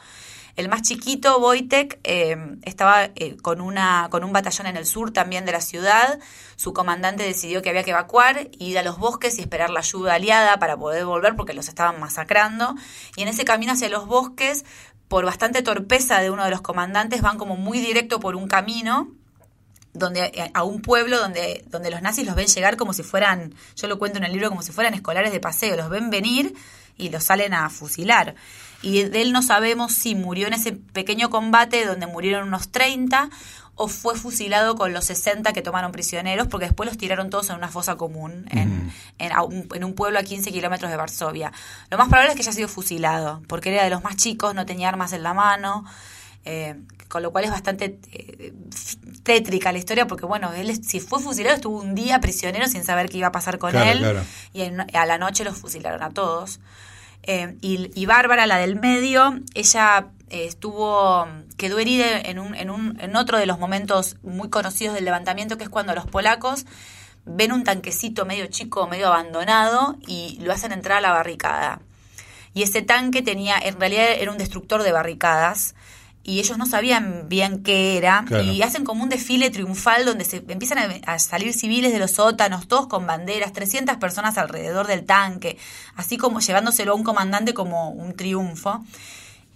El más chiquito, Wojtek, eh, estaba eh, con, una, con un batallón en el sur también de la ciudad. Su comandante decidió que había que evacuar, ir a los bosques y esperar la ayuda aliada para poder volver porque los estaban masacrando. Y en ese camino hacia los bosques, por bastante torpeza de uno de los comandantes, van como muy directo por un camino donde eh, a un pueblo donde, donde los nazis los ven llegar como si fueran, yo lo cuento en el libro, como si fueran escolares de paseo, los ven venir y los salen a fusilar y de él no sabemos si murió en ese pequeño combate donde murieron unos 30 o fue fusilado con los 60 que tomaron prisioneros, porque después los tiraron todos en una fosa común, en, en, un, pueblo a 15 kilómetros de Varsovia. Lo más probable es que haya sido fusilado, porque era de los más chicos, no tenía armas en la mano, eh, con lo cual es bastante eh, tétrica la historia, porque bueno, él si fue fusilado estuvo un día prisionero sin saber qué iba a pasar con él, y a la noche los fusilaron a todos. Eh, y, Bárbara, la del medio, ella eh, estuvo, quedó herida en, un, en, un, en otro de los momentos muy conocidos del levantamiento, que es cuando los polacos ven un tanquecito medio chico, medio abandonado, y lo hacen entrar a la barricada. Y ese tanque tenía, en realidad era un destructor de barricadas, y ellos no sabían bien qué era y hacen como un desfile triunfal donde se empiezan a, salir civiles de los sótanos, todos con banderas, 300 personas alrededor del tanque, así como llevándoselo a un comandante como un triunfo.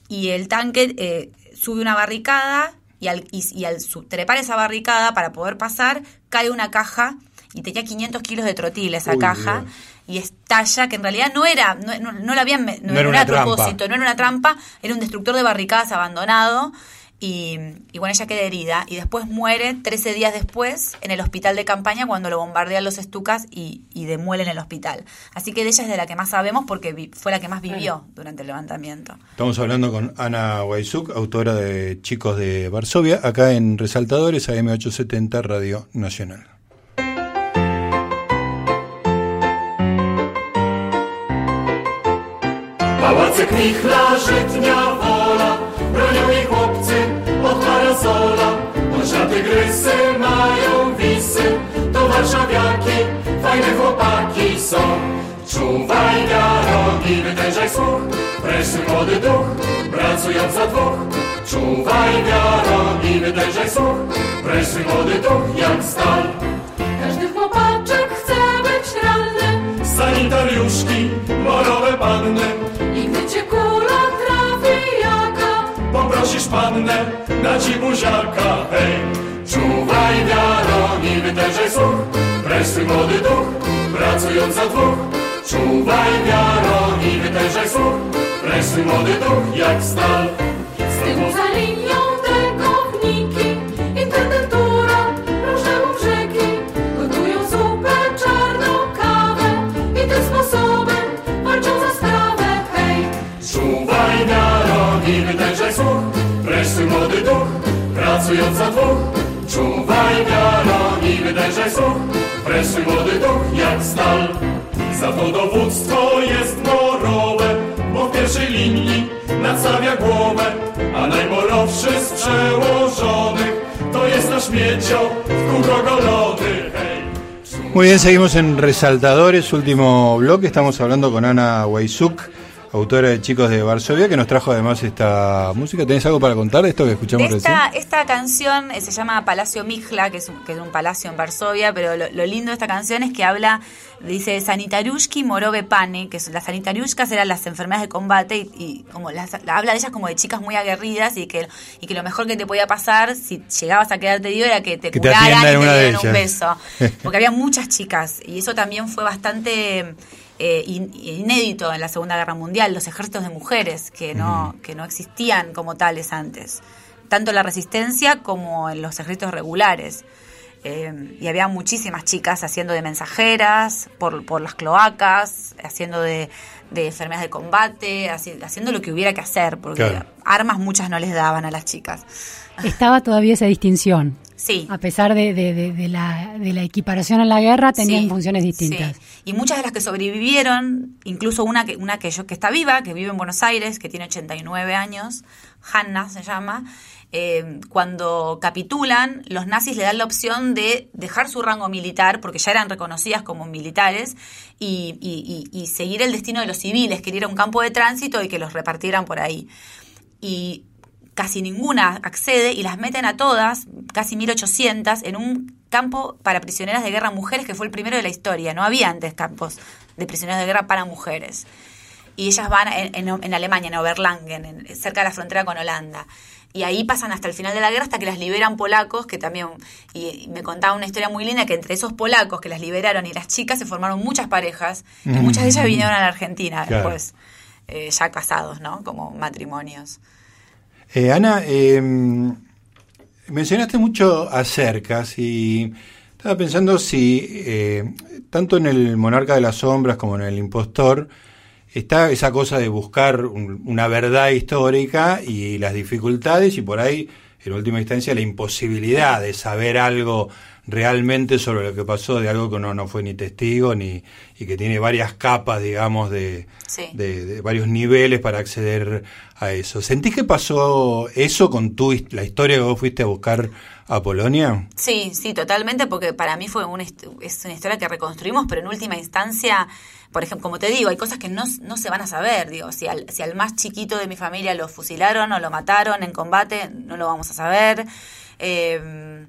Y el tanque eh, sube una barricada y al, y, al trepar esa barricada para poder pasar, cae una caja y tenía 500 kilos de trotil esa caja y estalla, que en realidad no era, no, no, lo habían, no, era, a propósito, no era una trampa, era un destructor de barricadas abandonado. Y, bueno, ella queda herida y después muere 13 días después en el hospital de campaña cuando lo bombardean los estucas y, y demuelen el hospital. Así que de ella es de la que más sabemos porque fue la que más vivió durante el levantamiento. Estamos hablando con Ana Waisuk, autora de Chicos de Varsovia, acá en Resaltadores AM870 Radio Nacional. Pałace kwichla, żytnia wola, bronią jej chłopcy od parasola. On tygrysy mają wisy, to warszawiaki, fajne chłopaki są. Czuwaj wiaro i wytężaj słuch, preszły młody duch, pracując za dwóch. Czuwaj wiaro i wytężaj słuch, preszły młody duch jak stal. Każdy chłopaczek chce być ranny Sanitariuszki, morowe panny, kula trafi jaka, poprosisz pannę na ci buziaka, hej. Czuwaj wiaro i wytężaj słuch, preszły młody duch, pracując za dwóch. Czuwaj wiaro i wytężaj słuch, preszły młody duch jak stal. z tyłu za linią pracując za dwóch. Czuwaj wiaro i wytężaj słuch, preszły młody duch jak stal. Za to dowództwo jest morowe, bo w pierwszej linii nadstawia głowę, a najmorowszy z przełożonych to jest nasz miecio w kółko golony. Muy bien, seguimos en Resaltadores, último bloque. Estamos hablando con Ana Weizuk, autora de Chicos de Varsovia, que nos trajo además esta música. ¿Tenés algo para contar de esto que escuchamos De recién? esta, esta canción eh, se llama Palacio Mijla, que es, un, que es un palacio en Varsovia, pero lo, lo lindo de esta canción es que habla, dice Sanitarushki Morove Pane, que son, las sanitariushkas eran las enfermeras de combate y, y como las, la- habla de ellas como de chicas muy aguerridas y que, y que lo mejor que te podía pasar si llegabas a quedarte herido era que te Que curaran y te dieran un beso. Porque había muchas chicas y eso también fue bastante eh, in- inédito en la Segunda Guerra Mundial, los ejércitos de mujeres que no, que no existían como tales antes, tanto en la resistencia como en los ejércitos regulares. Eh, y había muchísimas chicas haciendo de mensajeras por, por las cloacas, haciendo de, de enfermeras de combate, haci- haciendo lo que hubiera que hacer, porque Claro. armas muchas no les daban a las chicas. Estaba todavía esa distinción. Sí. A pesar de, de- de- de la, de la equiparación en la guerra, tenían Sí, funciones distintas. sí. Y muchas de las que sobrevivieron, incluso una que, una que yo que está viva, que vive en Buenos Aires, que tiene 89 años, Hanna se llama, eh, cuando capitulan, los nazis le dan la opción de dejar su rango militar, porque ya eran reconocidas como militares, y, y- y- y seguir el destino de los civiles, que ir a un campo de tránsito y que los repartieran por ahí. Y casi ninguna accede y las meten a todas, casi 1800, en un campo para prisioneras de guerra mujeres que fue el primero de la historia. No había antes campos de prisioneras de guerra para mujeres. Y ellas van en, en- en Alemania, en Oberlangen, en- cerca de la frontera con Holanda. Y ahí pasan hasta el final de la guerra hasta que las liberan polacos, que también, y, y me contaba una historia muy linda, que entre esos polacos que las liberaron y las chicas se formaron muchas parejas, y Mm. muchas de ellas vinieron a la Argentina Claro. después, eh, ya casados, ¿no? Como matrimonios. Eh, Ana, eh, mencionaste mucho acercas y estaba pensando si eh, tanto en el Monarca de las Sombras como en el Impostor está esa cosa de buscar un- una verdad histórica y las dificultades y por ahí, en última instancia, la imposibilidad de saber algo realmente sobre lo que pasó, de algo que uno no fue ni testigo ni y que tiene varias capas, digamos, de, Sí. de, de varios niveles para acceder a eso. ¿Sentís que pasó eso con tu, la historia que vos fuiste a buscar a Polonia? Sí, sí, totalmente, porque para mí fue una, es una historia que reconstruimos, pero en última instancia, por ejemplo, como te digo, hay cosas que no, no se van a saber. Digo, si al, si al más chiquito de mi familia lo fusilaron o lo mataron en combate, no lo vamos a saber. Eh,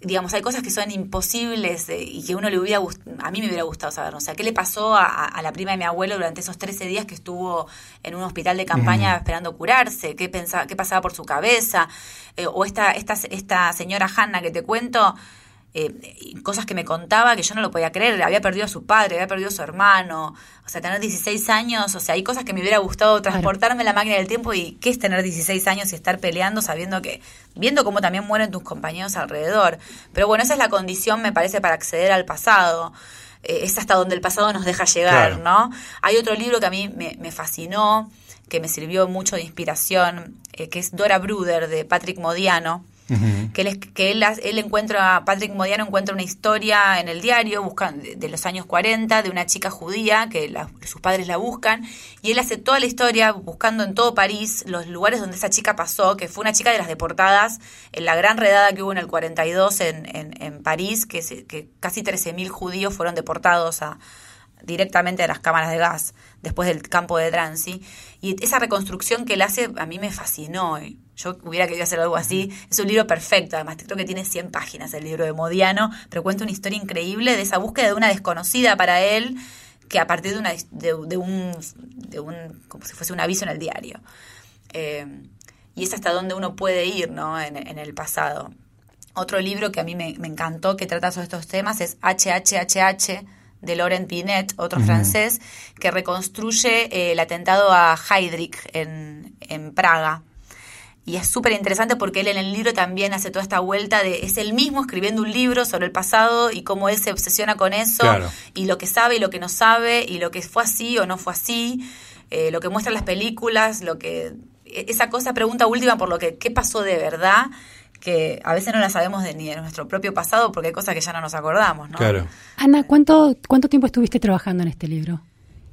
digamos, hay cosas que son imposibles eh, y que uno le hubiera a mí me hubiera gustado saber. O sea, ¿qué le pasó a, a- a la prima de mi abuelo durante esos 13 días que estuvo en un hospital de campaña esperando curarse? ¿Qué, pensaba, qué pasaba por su cabeza? Eh, o esta, esta, esta señora Hanna que te cuento, eh, y cosas que me contaba que yo no lo podía creer. Había perdido a su padre, había perdido a su hermano. O sea, tener 16 años, o sea, hay cosas que me hubiera gustado transportarme en la máquina del tiempo y qué es tener 16 años y estar peleando sabiendo que, viendo cómo también mueren tus compañeros alrededor. Pero bueno, esa es la condición, me parece, para acceder al pasado. Eh, es hasta donde el pasado nos deja llegar, Claro. ¿no? Hay otro libro que a mí me, me fascinó, que me sirvió mucho de inspiración, eh, que es Dora Bruder, de Patrick Modiano, que, él, que él, él encuentra, Patrick Modiano encuentra una historia en el diario buscan, de, los años 40 de una chica judía que sus padres la buscan y él hace toda la historia buscando en todo París los lugares donde esa chica pasó, que fue una chica de las deportadas en la gran redada que hubo en el 42 en, en, en París, que, se, que casi 13.000 judíos fueron deportados a, directamente a las cámaras de gas después del campo de Drancy. Y esa reconstrucción que él hace a mí me fascinó. Yo hubiera querido hacer algo así. Es un libro perfecto, además creo que tiene 100 páginas el libro de Modiano, pero cuenta una historia increíble de esa búsqueda de una desconocida para él, que a partir de, una, de, un, de un, como si fuese un aviso en el diario. Eh, y es hasta donde uno puede ir ¿no? en, el pasado. Otro libro que a mí me, encantó que trata sobre estos temas es HHHH de Laurent Pinet, otro francés, que reconstruye eh, el atentado a Heydrich en, en Praga y es súper interesante porque él en el libro también hace toda esta vuelta de es él mismo escribiendo un libro sobre el pasado y cómo él se obsesiona con eso y lo que sabe y lo que no sabe y lo que fue así o no fue así, eh, lo que muestran las películas, lo que e, esa cosa pregunta última por lo que qué pasó de verdad que a veces no la sabemos de, ni de nuestro propio pasado porque hay cosas que ya no nos acordamos, ¿no? Claro. Ana, ¿cuánto cuánto tiempo estuviste trabajando en este libro?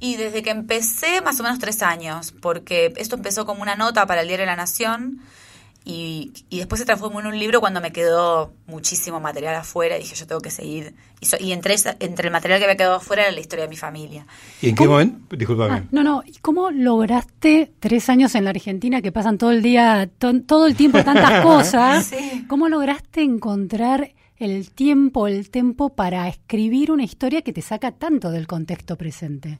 Y desde que empecé, más o menos tres años, porque esto empezó como una nota para el Diario de la Nación y, y después se transformó en un libro cuando me quedó muchísimo material afuera y dije, yo tengo que seguir. Y, y entre, entre el material que había quedado afuera era la historia de mi familia. ¿Y en qué momento? Disculpame. Ah, no, no. ¿Y cómo lograste tres años en la Argentina que pasan todo el día, todo el tiempo tantas cosas? ¿Cómo lograste encontrar el tiempo, el tiempo para escribir una historia que te saca tanto del contexto presente?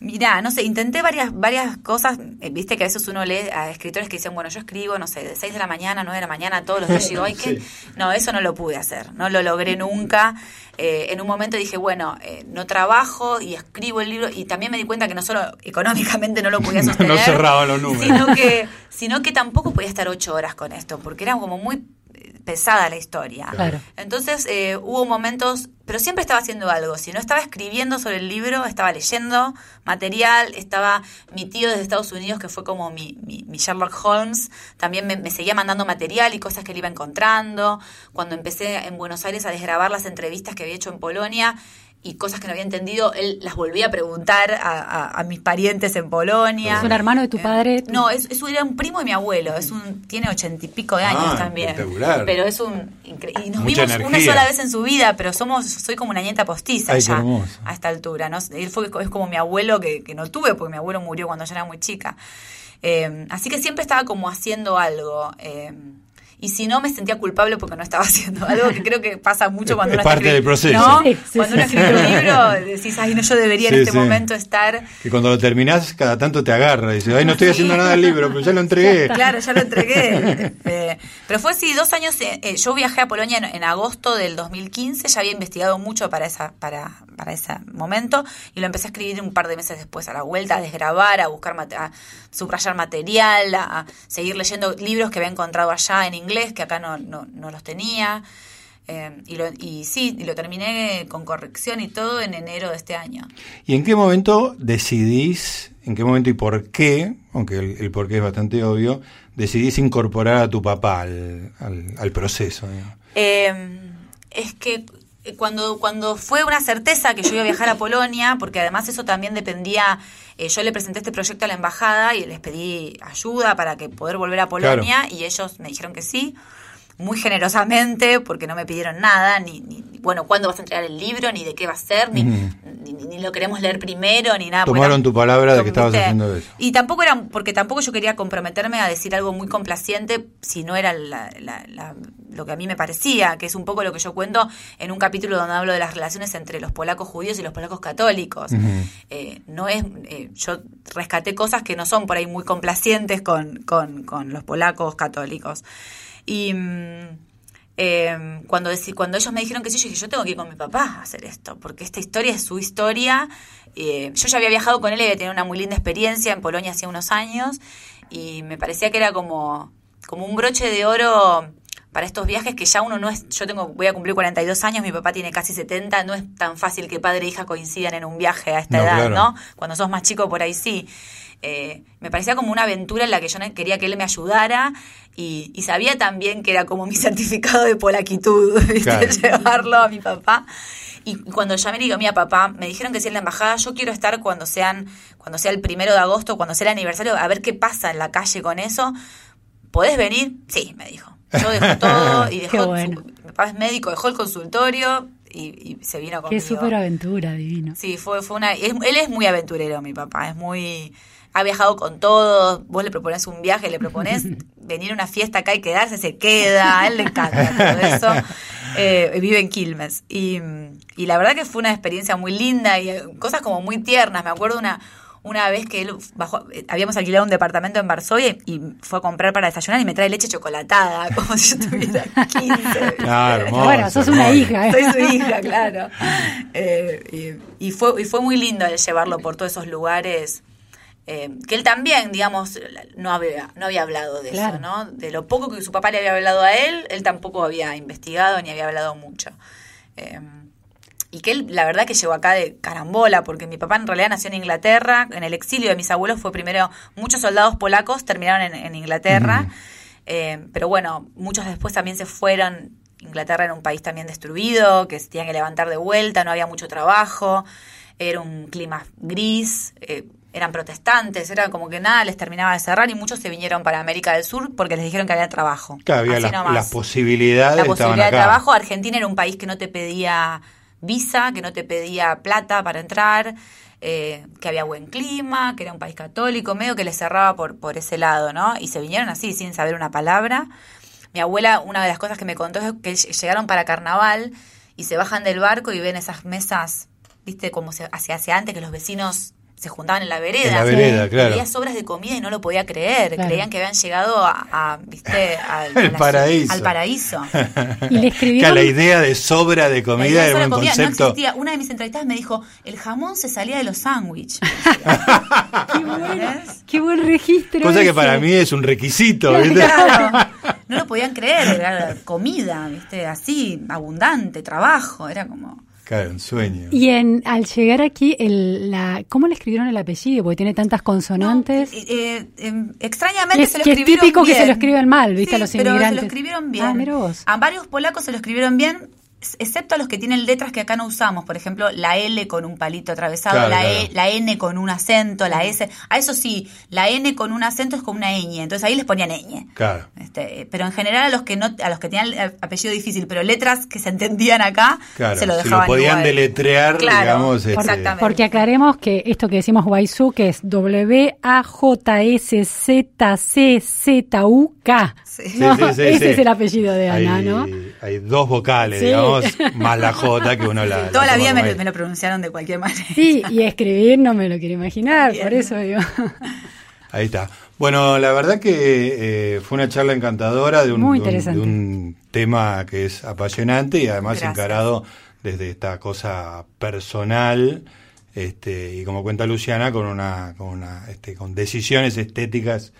Mirá, no sé, intenté varias, varias cosas, eh, viste que a veces uno lee a escritores que dicen, bueno, yo escribo, no sé, de 6 de la mañana, 9 de la mañana, todos los días, digo, ay, ¿qué? No, eso no lo pude hacer, no lo logré nunca. Eh, en un momento dije, bueno, eh, no trabajo y escribo el libro, y también me di cuenta que no solo económicamente no lo podía sostener, no cerraba los números. Sino que, sino que tampoco podía estar 8 horas con esto, porque era como muy pesada la historia. Entonces eh, hubo momentos, pero siempre estaba haciendo algo. Si no estaba escribiendo sobre el libro, estaba leyendo material, estaba mi tío desde Estados Unidos, que fue como mi, mi, Sherlock Holmes, también me, seguía mandando material y cosas que él iba encontrando. Cuando empecé en Buenos Aires a desgrabar las entrevistas que había hecho en Polonia, y cosas que no había entendido, él las volvía a preguntar a, mis parientes en Polonia. ¿Es un hermano de tu padre? no, es, es, era un primo de mi abuelo, es un tiene ochenta y pico de años ah, también. Pero es un... Y nos vimos una sola vez en su vida, pero somos soy como una nieta postiza ya a esta altura. ¿no? Él fue, es como mi abuelo que, que no tuve, porque mi abuelo murió cuando yo era muy chica. Eh, así que siempre estaba como haciendo algo. Eh, y si no me sentía culpable porque no estaba haciendo algo que creo que pasa mucho cuando uno parte del proceso. cuando uno escribe un libro decís, ay, no, yo debería en este momento estar... Que cuando lo terminás cada tanto te agarra y dices, ay, no estoy haciendo nada del libro, pero ya lo entregué. Claro, ya lo entregué. Eh, pero fue así, dos años, eh, eh, yo viajé a Polonia en, agosto del 2015, ya había investigado mucho para, esa, para, para ese momento y lo empecé a escribir un par de meses después, a la vuelta, a desgrabar, a buscar, a subrayar material, a seguir leyendo libros que había encontrado allá en inglés inglés, que acá no, no, no los tenía. Eh, y, lo, y sí, y lo terminé con corrección y todo en enero de este año. ¿Y en qué momento decidís, en qué momento y por qué, aunque el, por qué es bastante obvio, decidís incorporar a tu papá al, al, proceso? Eh, es que cuando, cuando fue una certeza que yo iba a viajar a Polonia, porque además eso también dependía, eh, yo le presenté este proyecto a la embajada y les pedí ayuda para que poder volver a Polonia y ellos me dijeron que sí muy generosamente, porque no me pidieron nada, ni, ni, bueno, cuándo vas a entregar el libro, ni de qué va a ser, ni, ni, lo queremos leer primero, ni nada. Tomaron tu palabra de que estabas haciendo eso. Y tampoco era, porque tampoco yo quería comprometerme a decir algo muy complaciente si no era lo que a mí me parecía, que es un poco lo que yo cuento en un capítulo donde hablo de las relaciones entre los polacos judíos y los polacos católicos. Eh, no es, eh, yo rescaté cosas que no son por ahí muy complacientes con, con, con los polacos católicos. Y em, cuando, cuando ellos me dijeron que sí, yo dije, yo tengo que ir con mi papá a hacer esto, porque esta historia es su historia. Eh, yo ya había viajado con él había tenido una muy linda experiencia en Polonia hace unos años y me parecía que era como, como un broche de oro para estos viajes que ya uno no es, yo tengo, voy a cumplir 42 años, mi papá tiene casi 70, no es tan fácil que padre e hija coincidan en un viaje a esta edad, ¿no? Cuando sos más chico por ahí sí. eh, me parecía como una aventura en la que yo quería que él me ayudara y, y sabía también que era como mi certificado de polaquitud, ¿viste? Claro. llevarlo a mi papá. Y cuando llamé y digo, mira papá, me dijeron que si en la embajada yo quiero estar cuando sean, cuando sea el primero de agosto, cuando sea el aniversario, a ver qué pasa en la calle con eso. ¿Podés venir? Sí, me dijo. Yo dejo todo y Qué dejó, bueno. su- papá es médico, dejó el consultorio y, y se vino Qué conmigo. súper aventura, divino. Sí, fue, fue una. es- él es muy aventurero, mi papá. Es muy. Ha viajado con todos. Vos le propones un viaje, le propones venir a una fiesta acá y quedarse, se queda. A él le encanta todo eso. Eh, vive en Quilmes. Y, y la verdad que fue una experiencia muy linda y eh, cosas como muy tiernas. Me acuerdo una. Una vez que él bajó, eh, habíamos alquilado un departamento en Varsovia y fue a comprar para desayunar y me trae leche chocolatada, como si yo tuviera 15. Claro, hermoso, bueno, sos una hija. ¿eh? Soy su hija, claro. Eh, y, y fue, y fue muy lindo el llevarlo por todos esos lugares. eh, que él también, digamos, no había, no había hablado de Claro. eso, ¿no? De lo poco que su papá le había hablado a él, él tampoco había investigado ni había hablado mucho. Y que él, la verdad, que llegó acá de carambola, porque mi papá en realidad nació en Inglaterra, en el exilio de mis abuelos fue primero, muchos soldados polacos terminaron en, en Inglaterra, eh, pero bueno, muchos después también se fueron. Inglaterra era un país también destruido, que se tenían que levantar de vuelta, no había mucho trabajo, era un clima gris, eh, eran protestantes, era como que nada les terminaba de cerrar y muchos se vinieron para América del Sur porque les dijeron que había trabajo. Claro, había las, las posibilidades la posibilidad de acá. trabajo. Argentina era un país que no te pedía visa, que no te pedía plata para entrar, eh, que había buen clima, que era un país católico, medio que les cerraba por, por ese lado, ¿no? Y se vinieron así, sin saber una palabra. Mi abuela, una de las cosas que me contó es que llegaron para carnaval y se bajan del barco y ven esas mesas, viste, como se hacía hacia antes, que los vecinos se juntaban en la vereda. En la vereda, claro. Veía sobras de comida y no lo podía creer. Claro. Creían que habían llegado a, a, viste, al, El a la- paraíso. al paraíso. Y le Que escribieron. la idea de sobra de comida era un comida no concepto. existía. Una de mis entrevistadas me dijo, el jamón se salía de los sándwiches. Qué, bueno, qué buen registro. Cosa que para mí es un requisito, ¿viste? Claro. No lo podían creer, era comida, ¿viste? Así, abundante, trabajo, era como... Claro, un sueño. Y en, al llegar aquí, el, la, ¿cómo le escribieron el apellido? Porque tiene tantas consonantes. Eh, eh, eh, extrañamente Que es- se lo que es escribieron típico que se lo escriben mal, ¿viste? Sí, A los pero se inmigrantes. lo escribieron bien. Ah, mira vos. A varios polacos se lo escribieron bien, excepto a los que tienen letras que acá no usamos. Por ejemplo, la L con un palito atravesado, Claro, la, claro. E, la N con un acento, la S. A eso sí, la N con un acento es con una ñ. Entonces ahí les ponían ñ. Claro. Este, pero en general a los que no, a los que tenían el apellido difícil, pero letras que se entendían acá, Claro, se lo si lo dejaban podían igual. deletrear, Claro, digamos, este, exactamente. Porque aclaremos que esto que decimos Waisu, que es W-A-J-S-Z-C-Z-U-K. Sí. No, Sí, sí, sí, ese sí. es el apellido de Ana, hay, ¿no? hay dos vocales, Sí. digamos, más la J que uno la. Toda la vida me, lo- ahí. me lo pronunciaron de cualquier manera. Sí, y escribir no me lo quiero imaginar, Bien. por eso digo. Ahí está. Bueno, la verdad que eh, fue una charla encantadora de un, Muy de un- interesante. de un tema que es apasionante y además Gracias. encarado desde esta cosa personal este, y como cuenta Luciana con una, con una, este, con decisiones estéticas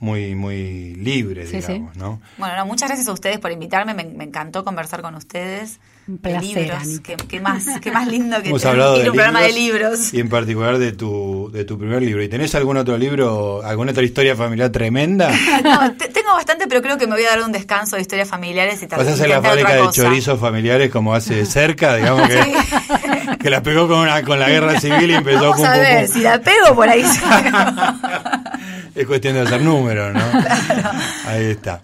muy, muy libres, Sí, sí. digamos, ¿no? Bueno, no, muchas gracias a ustedes por invitarme. Me, me encantó conversar con ustedes. Un de placer, libros. Anita. Qué, qué más, qué más lindo que Hemos hablado de un programa de libros libros. y en particular de tu, de tu primer libro. ¿Y tenés algún otro libro, alguna otra historia familiar tremenda? No, te- tengo bastante, pero creo que me voy a dar un descanso de historias familiares y tal Vas a hacer la fábrica de chorizos familiares como hace cerca, digamos que, que la pegó con, una, con la guerra civil y empezó Vamos pum, a pum, ver, pum. si la pego por ahí. Es cuestión de hacer números, ¿no? Ahí está.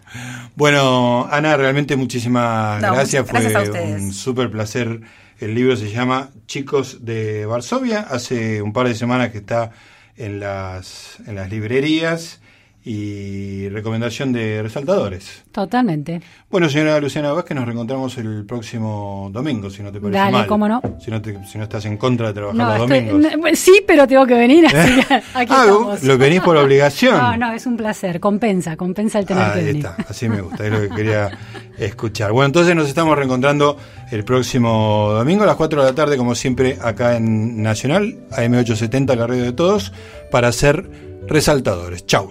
Bueno, Ana, realmente muchísimas No, gracias. Fue un súper placer. El libro se llama Chicos de Varsovia. Hace un par de semanas que está en las, en las librerías y recomendación de resaltadores. Totalmente. Bueno, señora Luciana Vázquez, nos reencontramos el próximo domingo, si no te parece Dale, mal. cómo no. Si no, te- si no estás en contra de trabajar No, los estoy- domingos. no, sí, pero tengo que venir, así que aquí ah, estamos. lo venís por obligación. No, no, es un placer, compensa, compensa el tener Ah, que ahí venir. está, así me gusta, es lo que quería escuchar. Bueno, entonces nos estamos reencontrando el próximo domingo a las 4 de la tarde, como siempre, acá en Nacional, AM870, la radio de todos, para ser resaltadores. Chau.